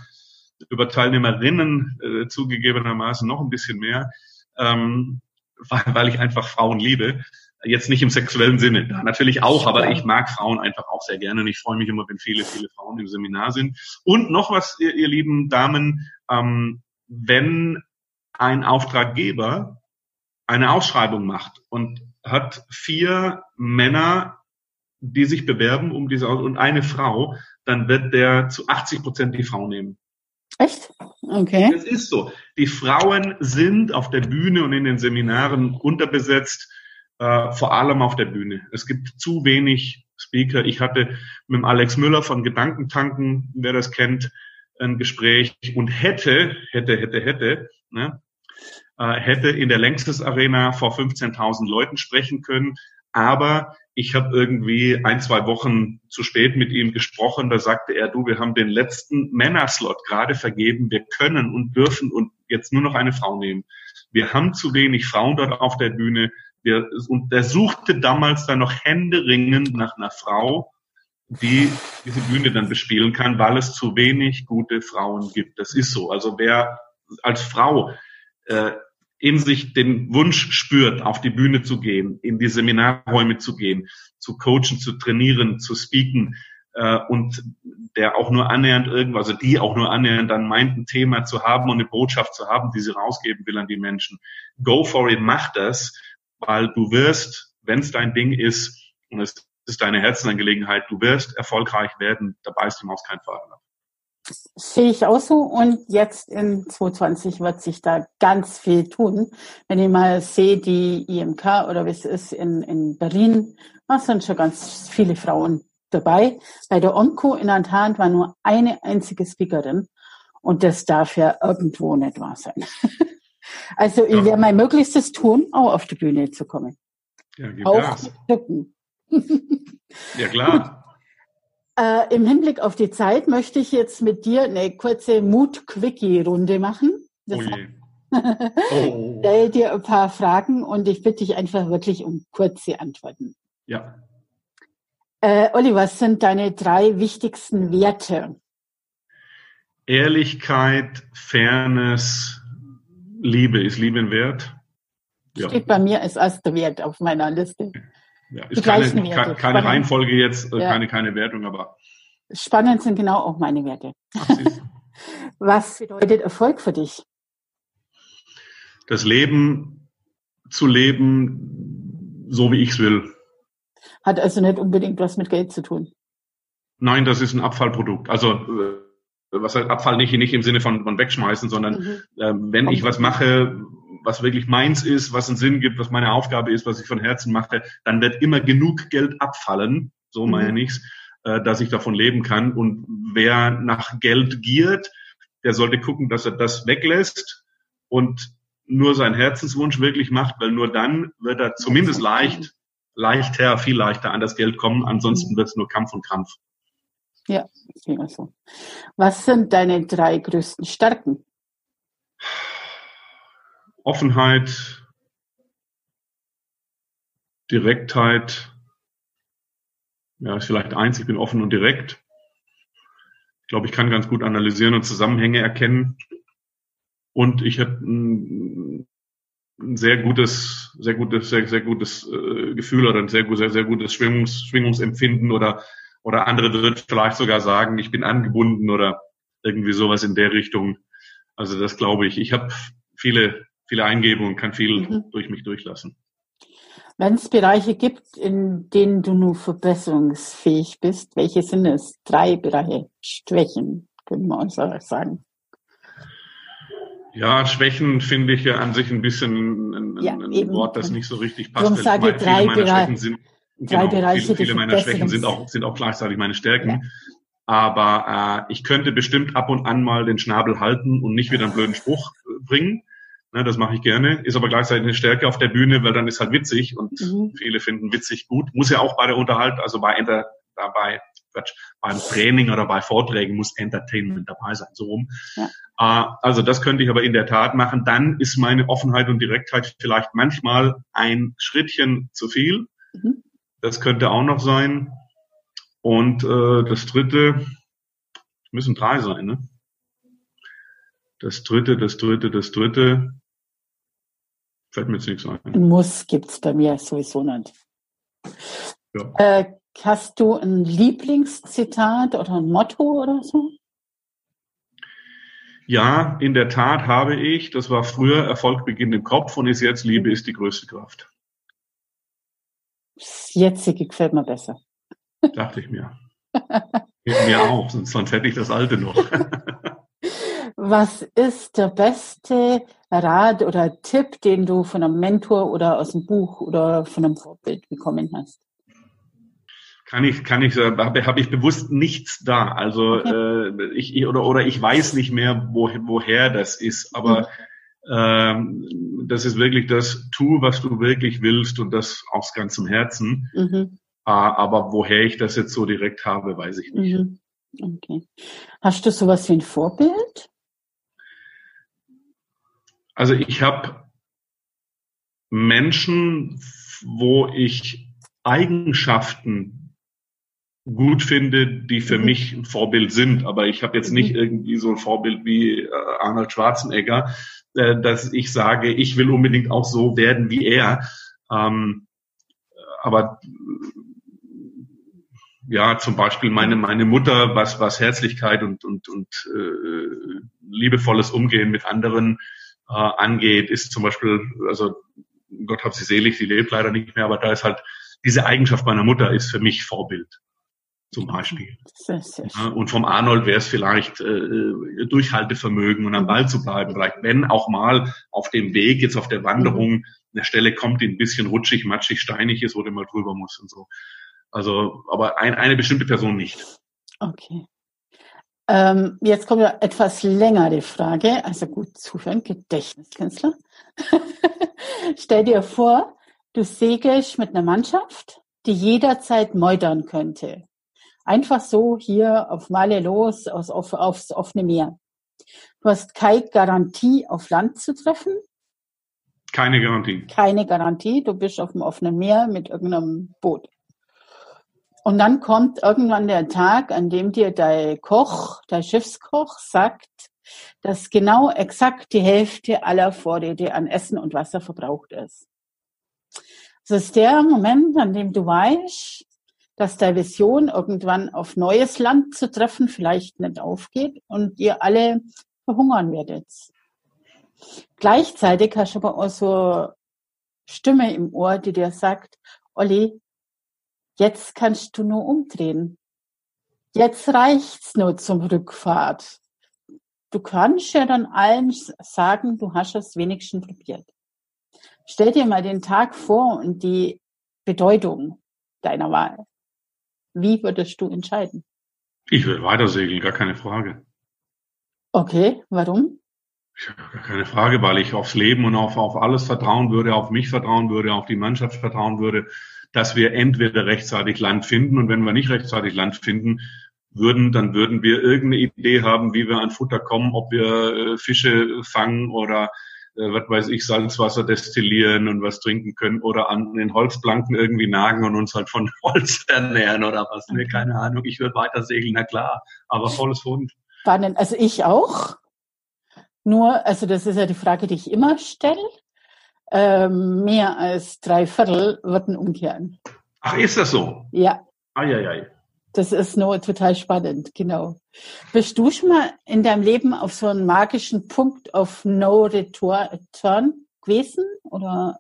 S2: über Teilnehmerinnen äh, zugegebenermaßen noch ein bisschen mehr, ähm, weil, weil ich einfach Frauen liebe. Jetzt nicht im sexuellen Sinne, natürlich auch, aber ich mag Frauen einfach auch sehr gerne und ich freue mich immer, wenn viele, viele Frauen im Seminar sind. Und noch was, ihr, ihr lieben Damen, ähm, wenn ein Auftraggeber eine Ausschreibung macht und hat vier Männer, die sich bewerben um diese und eine Frau, dann wird der zu 80 Prozent die Frau nehmen.
S1: Echt? Okay.
S2: Es ist so. Die Frauen sind auf der Bühne und in den Seminaren unterbesetzt, äh, vor allem auf der Bühne. Es gibt zu wenig Speaker. Ich hatte mit dem Alex Müller von Gedankentanken, wer das kennt, ein Gespräch und hätte, hätte, hätte, hätte, ne, äh, hätte in der Längstes Arena vor 15.000 Leuten sprechen können. Aber ich habe irgendwie ein, zwei Wochen zu spät mit ihm gesprochen. Da sagte er, du, wir haben den letzten Männerslot gerade vergeben. Wir können und dürfen und jetzt nur noch eine Frau nehmen. Wir haben zu wenig Frauen dort auf der Bühne. Wir, und der suchte damals dann noch händeringend nach einer Frau, die diese Bühne dann bespielen kann, weil es zu wenig gute Frauen gibt. Das ist so. Also wer als Frau äh, in sich den Wunsch spürt, auf die Bühne zu gehen, in die Seminarräume zu gehen, zu coachen, zu trainieren, zu speaken äh, und der auch nur annähernd irgendwas, also die auch nur annähernd dann meint, ein Thema zu haben und eine Botschaft zu haben, die sie rausgeben will an die Menschen. Go for it, mach das, weil du wirst, wenn es dein Ding ist und es ist deine Herzenangelegenheit, du wirst erfolgreich werden, da beißt die Maus kein Faden ab.
S1: Sehe ich auch so. Und jetzt in 2020 wird sich da ganz viel tun. Wenn ich mal sehe, die IMK oder wie es ist in, in Berlin, da sind schon ganz viele Frauen dabei. Bei der Onco in Antant war nur eine einzige Speakerin. Und das darf ja irgendwo nicht wahr sein. also ich werde mein Möglichstes tun, auch auf die Bühne zu kommen.
S2: Ja, gib auch ja, klar.
S1: Äh, Im Hinblick auf die Zeit möchte ich jetzt mit dir eine kurze Mut-Quickie-Runde machen. Das je. oh. Stell dir ein paar Fragen und ich bitte dich einfach wirklich um kurze Antworten.
S2: Ja.
S1: Äh, Olli, was sind deine drei wichtigsten Werte?
S2: Ehrlichkeit, Fairness, Liebe. Ist Liebe ein Wert?
S1: Ja. Steht bei mir als erster Wert auf meiner Liste.
S2: Ja, ist keine, keine, keine Reihenfolge jetzt, äh, ja. keine, keine Wertung, aber.
S1: Spannend sind genau auch meine Werte. Ach, Was bedeutet Erfolg für dich?
S2: Das Leben zu leben, so wie ich es will.
S1: Hat also nicht unbedingt was mit Geld zu tun.
S2: Nein, das ist ein Abfallprodukt. Also äh, was heißt Abfall nicht, nicht im Sinne von, von wegschmeißen, sondern mhm. äh, wenn ich was mache, was wirklich meins ist, was einen Sinn gibt, was meine Aufgabe ist, was ich von Herzen mache, dann wird immer genug Geld abfallen, so mhm. meine ich's, äh, dass ich davon leben kann. Und wer nach Geld giert, der sollte gucken, dass er das weglässt und nur seinen Herzenswunsch wirklich macht, weil nur dann wird er zumindest leicht, leichter, viel leichter an das Geld kommen. Ansonsten mhm. wird es nur Kampf und Krampf.
S1: Ja, immer so. Was sind deine drei größten Stärken?
S2: Offenheit, Direktheit, ja, ist vielleicht eins, ich bin offen und direkt. Ich glaube, ich kann ganz gut analysieren und Zusammenhänge erkennen. Und ich habe ein, ein sehr gutes, sehr gutes, sehr, sehr gutes äh, Gefühl oder ein sehr, sehr, sehr gutes Schwingungs, Schwingungsempfinden oder, oder andere würden vielleicht sogar sagen, ich bin angebunden oder irgendwie sowas in der Richtung. Also das glaube ich. Ich habe viele viele Eingebungen, kann viel mhm. durch mich durchlassen.
S1: Wenn es Bereiche gibt, in denen du nur verbesserungsfähig bist, welche sind es? Drei Bereiche. Schwächen, können wir uns sagen.
S2: Ja, Schwächen finde ich ja an sich ein bisschen ein, ja, ein Wort, das nicht so richtig passt.
S1: Darum sage
S2: meine,
S1: drei, Bereiche,
S2: sind, drei genau, Bereiche. Viele, viele meiner Schwächen sind auch, sind auch gleichzeitig meine Stärken. Ja. Aber äh, ich könnte bestimmt ab und an mal den Schnabel halten und nicht wieder einen blöden Spruch bringen. Ne, das mache ich gerne, ist aber gleichzeitig eine Stärke auf der Bühne, weil dann ist halt witzig und mhm. viele finden witzig gut. Muss ja auch bei der Unterhalt, also bei Enter dabei beim Training oder bei Vorträgen muss Entertainment dabei sein, so rum. Ja. Äh, also das könnte ich aber in der Tat machen. Dann ist meine Offenheit und Direktheit vielleicht manchmal ein Schrittchen zu viel. Mhm. Das könnte auch noch sein. Und äh, das dritte, müssen drei sein, ne? Das dritte, das dritte, das dritte. Fällt mir jetzt nichts ein.
S1: Muss gibt's bei mir sowieso nicht. Ja. Äh, hast du ein Lieblingszitat oder ein Motto oder so?
S2: Ja, in der Tat habe ich. Das war früher Erfolg beginnt im Kopf und ist jetzt Liebe ist die größte Kraft.
S1: Das jetzige gefällt mir besser.
S2: Dachte ich mir. mir auch, sonst, sonst hätte ich das alte noch.
S1: Was ist der beste Rat oder Tipp, den du von einem Mentor oder aus dem Buch oder von einem Vorbild bekommen hast?
S2: kann ich, kann ich, habe hab ich bewusst nichts da. Also okay. äh, ich, oder oder ich weiß nicht mehr, wo, woher das ist. Aber mhm. ähm, das ist wirklich das, tu, was du wirklich willst und das aus ganzem Herzen. Mhm. Äh, aber woher ich das jetzt so direkt habe, weiß ich nicht. Mhm.
S1: Okay. Hast du sowas wie ein Vorbild?
S2: Also ich habe Menschen, wo ich Eigenschaften gut finde, die für mhm. mich ein Vorbild sind. Aber ich habe jetzt nicht mhm. irgendwie so ein Vorbild wie äh, Arnold Schwarzenegger, äh, dass ich sage, ich will unbedingt auch so werden wie er. Ähm, aber ja, zum Beispiel meine meine Mutter, was was Herzlichkeit und und und äh, liebevolles Umgehen mit anderen äh, angeht, ist zum Beispiel, also Gott hab sie selig, sie lebt leider nicht mehr, aber da ist halt diese Eigenschaft meiner Mutter ist für mich Vorbild zum Beispiel. Ja, und vom Arnold wäre es vielleicht äh, Durchhaltevermögen und am Ball zu bleiben. Vielleicht wenn auch mal auf dem Weg, jetzt auf der Wanderung, mhm. eine Stelle kommt, die ein bisschen rutschig, matschig, steinig ist, wo du mal drüber musst und so. Also, aber ein, eine bestimmte Person nicht.
S1: Okay. Ähm, jetzt kommt ja etwas länger die Frage, also gut zuhören, Gedächtniskünstler. Stell dir vor, du segelst mit einer Mannschaft, die jederzeit meutern könnte. Einfach so hier auf Male los, aus, auf, aufs offene Meer. Du hast keine Garantie, auf Land zu treffen.
S2: Keine Garantie.
S1: Keine Garantie. Du bist auf dem offenen Meer mit irgendeinem Boot. Und dann kommt irgendwann der Tag, an dem dir dein Koch, dein Schiffskoch sagt, dass genau exakt die Hälfte aller Vorräte an Essen und Wasser verbraucht ist. Das ist der Moment, an dem du weißt, dass der Vision, irgendwann auf neues Land zu treffen, vielleicht nicht aufgeht und ihr alle verhungern werdet. Gleichzeitig hast du aber auch so Stimme im Ohr, die dir sagt, Olli, jetzt kannst du nur umdrehen. Jetzt reicht's nur zum Rückfahrt. Du kannst ja dann allen sagen, du hast es wenigstens probiert. Stell dir mal den Tag vor und die Bedeutung deiner Wahl. Wie würdest du entscheiden?
S2: Ich würde weiter segeln, gar keine Frage.
S1: Okay, warum?
S2: Ja, gar keine Frage, weil ich aufs Leben und auf, auf alles vertrauen würde, auf mich vertrauen würde, auf die Mannschaft vertrauen würde, dass wir entweder rechtzeitig Land finden und wenn wir nicht rechtzeitig Land finden würden, dann würden wir irgendeine Idee haben, wie wir an Futter kommen, ob wir äh, Fische fangen oder äh, was weiß ich, Salzwasser destillieren und was trinken können oder an den Holzplanken irgendwie nagen und uns halt von Holz ernähren oder was. Nee, keine Ahnung. Ich würde weiter segeln, na klar. Aber volles Hund.
S1: Spannend. Also ich auch. Nur, also das ist ja die Frage, die ich immer stelle. Ähm, mehr als drei Viertel würden umkehren.
S2: Ach, ist das so?
S1: Ja.
S2: Eieiei.
S1: Das ist nur total spannend, genau. Bist du schon mal in deinem Leben auf so einen magischen Punkt auf No Return gewesen? Oder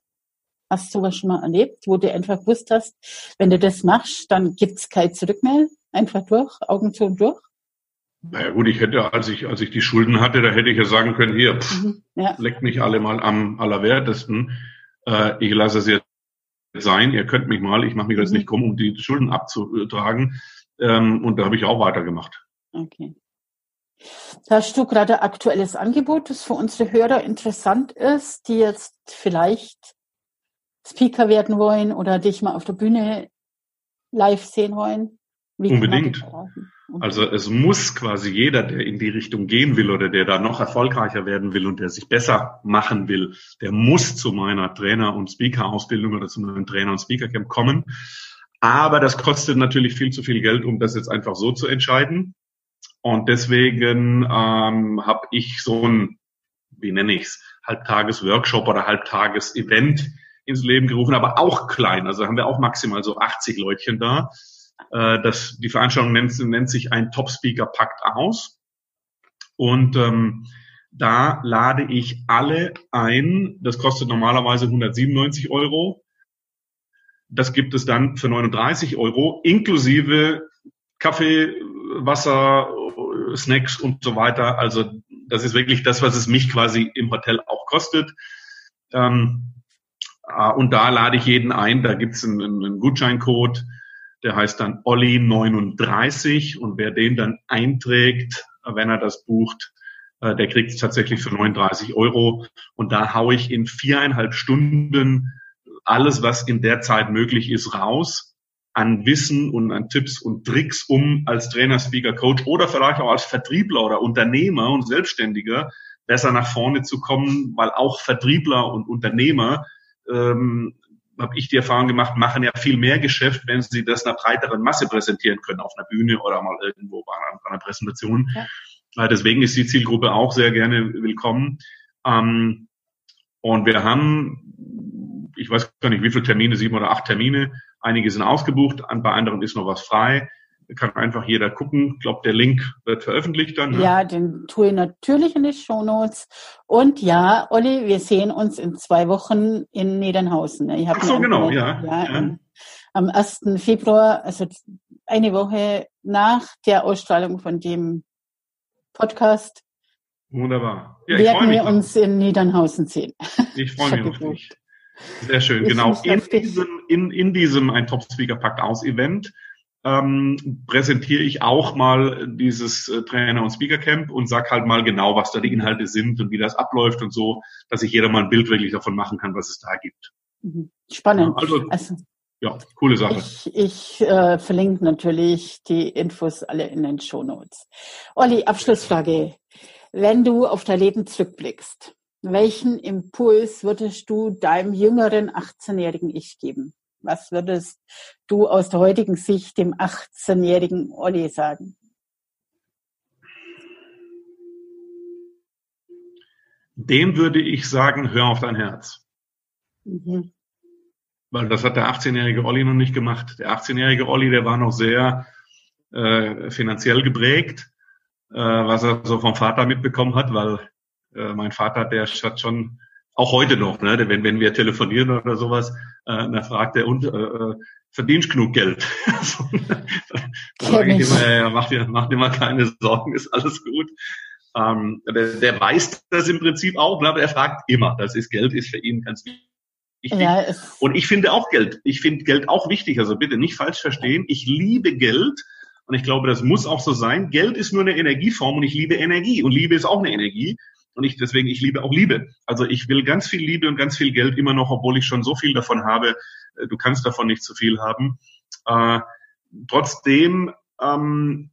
S1: hast du was schon mal erlebt, wo du einfach gewusst hast, wenn du das machst, dann gibt's kein Zurück mehr? Einfach durch, Augen zu und durch?
S2: Naja gut, ich hätte, als ich, als ich die Schulden hatte, da hätte ich ja sagen können, hier, pff, mhm, ja. leckt mich alle mal am allerwertesten. Äh, ich lasse es jetzt sein, ihr könnt mich mal, ich mache mich jetzt mhm. nicht krumm, um die Schulden abzutragen. Ähm, und da habe ich auch weitergemacht.
S1: Okay. Hast du gerade aktuelles Angebot, das für unsere Hörer interessant ist, die jetzt vielleicht Speaker werden wollen oder dich mal auf der Bühne live sehen wollen?
S2: Wie Unbedingt. Also es muss quasi jeder, der in die Richtung gehen will oder der da noch erfolgreicher werden will und der sich besser machen will, der muss zu meiner Trainer- und Speaker-Ausbildung oder zu meinem Trainer- und Speaker-Camp kommen. Aber das kostet natürlich viel zu viel Geld, um das jetzt einfach so zu entscheiden. Und deswegen ähm, habe ich so ein, wie nenne ich's, Halbtages-Workshop oder Halbtages-Event ins Leben gerufen, aber auch klein. Also haben wir auch maximal so 80 Leutchen da. Äh, das, die Veranstaltung nennt, nennt sich ein Top-Speaker packt aus. Und ähm, da lade ich alle ein. Das kostet normalerweise 197 Euro. Das gibt es dann für 39 Euro, inklusive Kaffee, Wasser, Snacks und so weiter. Also das ist wirklich das, was es mich quasi im Hotel auch kostet. Ähm, äh, und da lade ich jeden ein. Da gibt's einen, einen Gutscheincode, der heißt dann Olli39 und wer den dann einträgt, wenn er das bucht, äh, der kriegt es tatsächlich für 39 Euro. Und da haue ich in viereinhalb Stunden alles, was in der Zeit möglich ist, raus an Wissen und an Tipps und Tricks, um als Trainer, Speaker, Coach oder vielleicht auch als Vertriebler oder Unternehmer und Selbstständiger besser nach vorne zu kommen, weil auch Vertriebler und Unternehmer ähm, habe ich die Erfahrung gemacht, machen ja viel mehr Geschäft, wenn sie das einer breiteren Masse präsentieren können, auf einer Bühne oder mal irgendwo bei einer, bei einer Präsentation. Ja. Deswegen ist die Zielgruppe auch sehr gerne willkommen. Ähm, und wir haben, ich weiß gar nicht, wie viele Termine, sieben oder acht Termine. Einige sind ausgebucht, bei anderen ist noch was frei kann einfach jeder gucken. Ich glaube, der Link wird veröffentlicht dann.
S1: Ne? Ja, den tue ich natürlich in die Show Notes. Und ja, Olli, wir sehen uns in zwei Wochen in Niedernhausen.
S2: Ich Ach so, genau, ja. ja, ja.
S1: am 1. Februar, also eine Woche nach der Ausstrahlung von dem Podcast.
S2: Wunderbar.
S1: Ja, werden wir uns in Niedernhausen sehen.
S2: Ich freue mich auf dich. Sehr schön, ich genau. In diesem, in, in diesem ein Top Ähm, präsentiere ich auch mal dieses äh, Trainer- und Speaker-Camp und sag halt mal genau, was da die Inhalte sind und wie das abläuft und so, dass sich jeder mal ein Bild wirklich davon machen kann, was es da gibt.
S1: Mhm. Spannend. Ja, also, also,
S2: ja, coole Sache.
S1: Ich, ich äh, verlinke natürlich die Infos alle in den Show Notes. Olli, Abschlussfrage. Wenn du auf dein Leben zurückblickst, welchen Impuls würdest du deinem jüngeren 18-jährigen Ich geben? Was würdest du aus der heutigen Sicht dem 18-jährigen Olli sagen?
S2: Dem würde ich sagen, hör auf dein Herz. Mhm. Weil das hat der 18-jährige Olli noch nicht gemacht. Der 18-jährige Olli, der war noch sehr äh, finanziell geprägt, äh, was er so vom Vater mitbekommen hat, weil äh, mein Vater, der hat schon auch heute noch, ne, wenn, wenn wir telefonieren oder sowas, äh, dann fragt er, und äh, äh verdienst genug Geld? da sage ich immer, ja, mach dir, mach dir mal keine Sorgen, ist alles gut. Ähm, der, der weiß das im Prinzip auch, aber er fragt immer. Das ist Geld ist für ihn ganz wichtig. Ja, und ich finde auch Geld. Ich finde Geld auch wichtig. Also bitte nicht falsch verstehen. Ich liebe Geld. Und ich glaube, das muss auch so sein. Geld ist nur eine Energieform und ich liebe Energie. Und Liebe ist auch eine Energie. Und ich, deswegen, ich liebe auch Liebe. Also ich will ganz viel Liebe und ganz viel Geld immer noch, obwohl ich schon so viel davon habe. Äh, du kannst davon nicht zu viel haben. Äh, trotzdem ähm,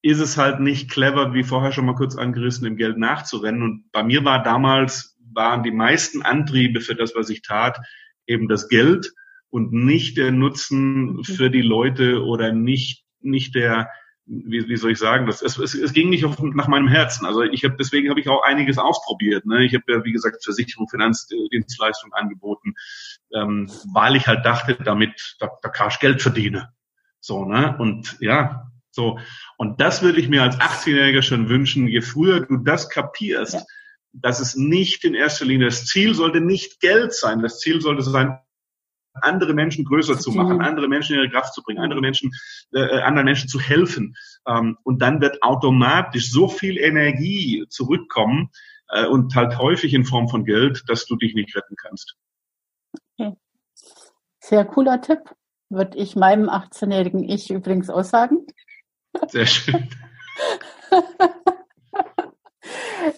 S2: ist es halt nicht clever, wie vorher schon mal kurz angerissen, dem Geld nachzurennen. Und bei mir war damals, waren die meisten Antriebe für das, was ich tat, eben das Geld und nicht der Nutzen für die Leute oder nicht, nicht der, wie, wie soll ich sagen, das, es, es, es ging nicht auf, nach meinem Herzen. Also ich habe deswegen habe ich auch einiges ausprobiert. Ne? Ich habe ja wie gesagt Versicherung, Finanzdienstleistungen angeboten, ähm, weil ich halt dachte, damit da, da kann ich Geld verdiene. So ne und ja so und das würde ich mir als 18-Jähriger schon wünschen. Je früher du das kapierst, ja. dass es nicht in erster Linie das Ziel sollte nicht Geld sein. Das Ziel sollte sein andere Menschen größer zu machen, andere Menschen in ihre Kraft zu bringen, andere Menschen, äh, äh, anderen Menschen zu helfen. Ähm, und dann wird automatisch so viel Energie zurückkommen äh, und halt häufig in Form von Geld, dass du dich nicht retten kannst.
S1: Okay. Sehr cooler Tipp. Würde ich meinem 18-jährigen Ich übrigens auch sagen.
S2: Sehr schön.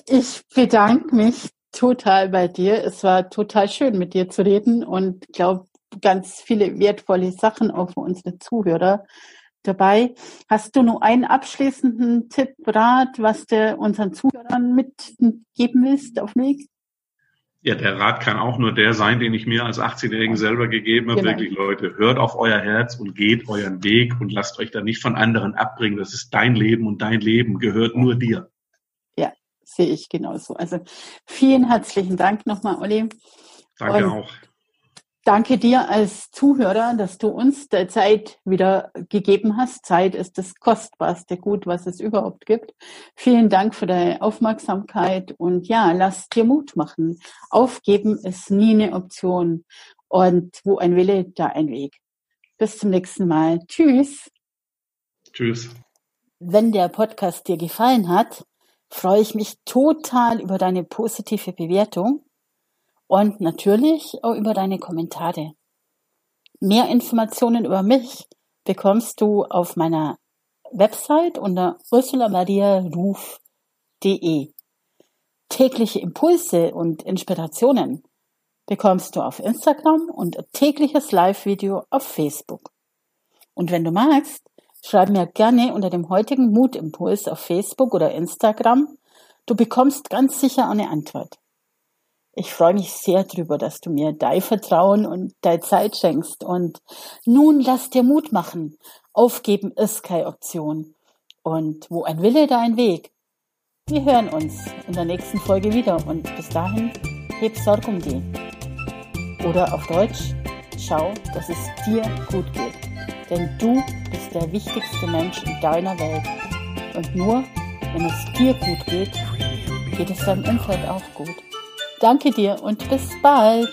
S1: ich bedanke mich total bei dir. Es war total schön, mit dir zu reden und glaube, ganz viele wertvolle Sachen auch für unsere Zuhörer, dabei. Hast du noch einen abschließenden Tipp, Rat, was du unseren Zuhörern mitgeben willst auf Weg?
S2: Ja, der Rat kann auch nur der sein, den ich mir als 18-Jährigen selber gegeben habe. Genau. Wirklich, Leute, hört auf euer Herz und geht euren Weg und lasst euch da nicht von anderen abbringen. Das ist dein Leben und dein Leben gehört nur dir.
S1: Ja, sehe ich genauso. Also vielen herzlichen Dank nochmal, Olli.
S2: Danke und auch.
S1: Danke dir als Zuhörer, dass du uns der Zeit wieder gegeben hast. Zeit ist das kostbarste Gut, was es überhaupt gibt. Vielen Dank für deine Aufmerksamkeit und ja, lass dir Mut machen. Aufgeben ist nie eine Option und wo ein Wille, da ein Weg. Bis zum nächsten Mal. Tschüss.
S2: Tschüss.
S1: Wenn der Podcast dir gefallen hat, freue ich mich total über deine positive Bewertung und natürlich auch über deine Kommentare. Mehr Informationen über mich bekommst du auf meiner Website unter ursulamariaruf.de. Tägliche Impulse und Inspirationen bekommst du auf Instagram und tägliches Live-Video auf Facebook. Und wenn du magst, schreib mir gerne unter dem heutigen Mutimpuls auf Facebook oder Instagram. Du bekommst ganz sicher eine Antwort. Ich freue mich sehr drüber, dass du mir dein Vertrauen und deine Zeit schenkst. Und nun lass dir Mut machen. Aufgeben ist keine Option. Und wo ein Wille, da ein Weg. Wir hören uns in der nächsten Folge wieder und bis dahin heb Sorg um die. Oder auf Deutsch, schau, dass es dir gut geht. Denn du bist der wichtigste Mensch in deiner Welt. Und nur wenn es dir gut geht, geht es deinem Umfeld auch gut. Danke dir und bis bald.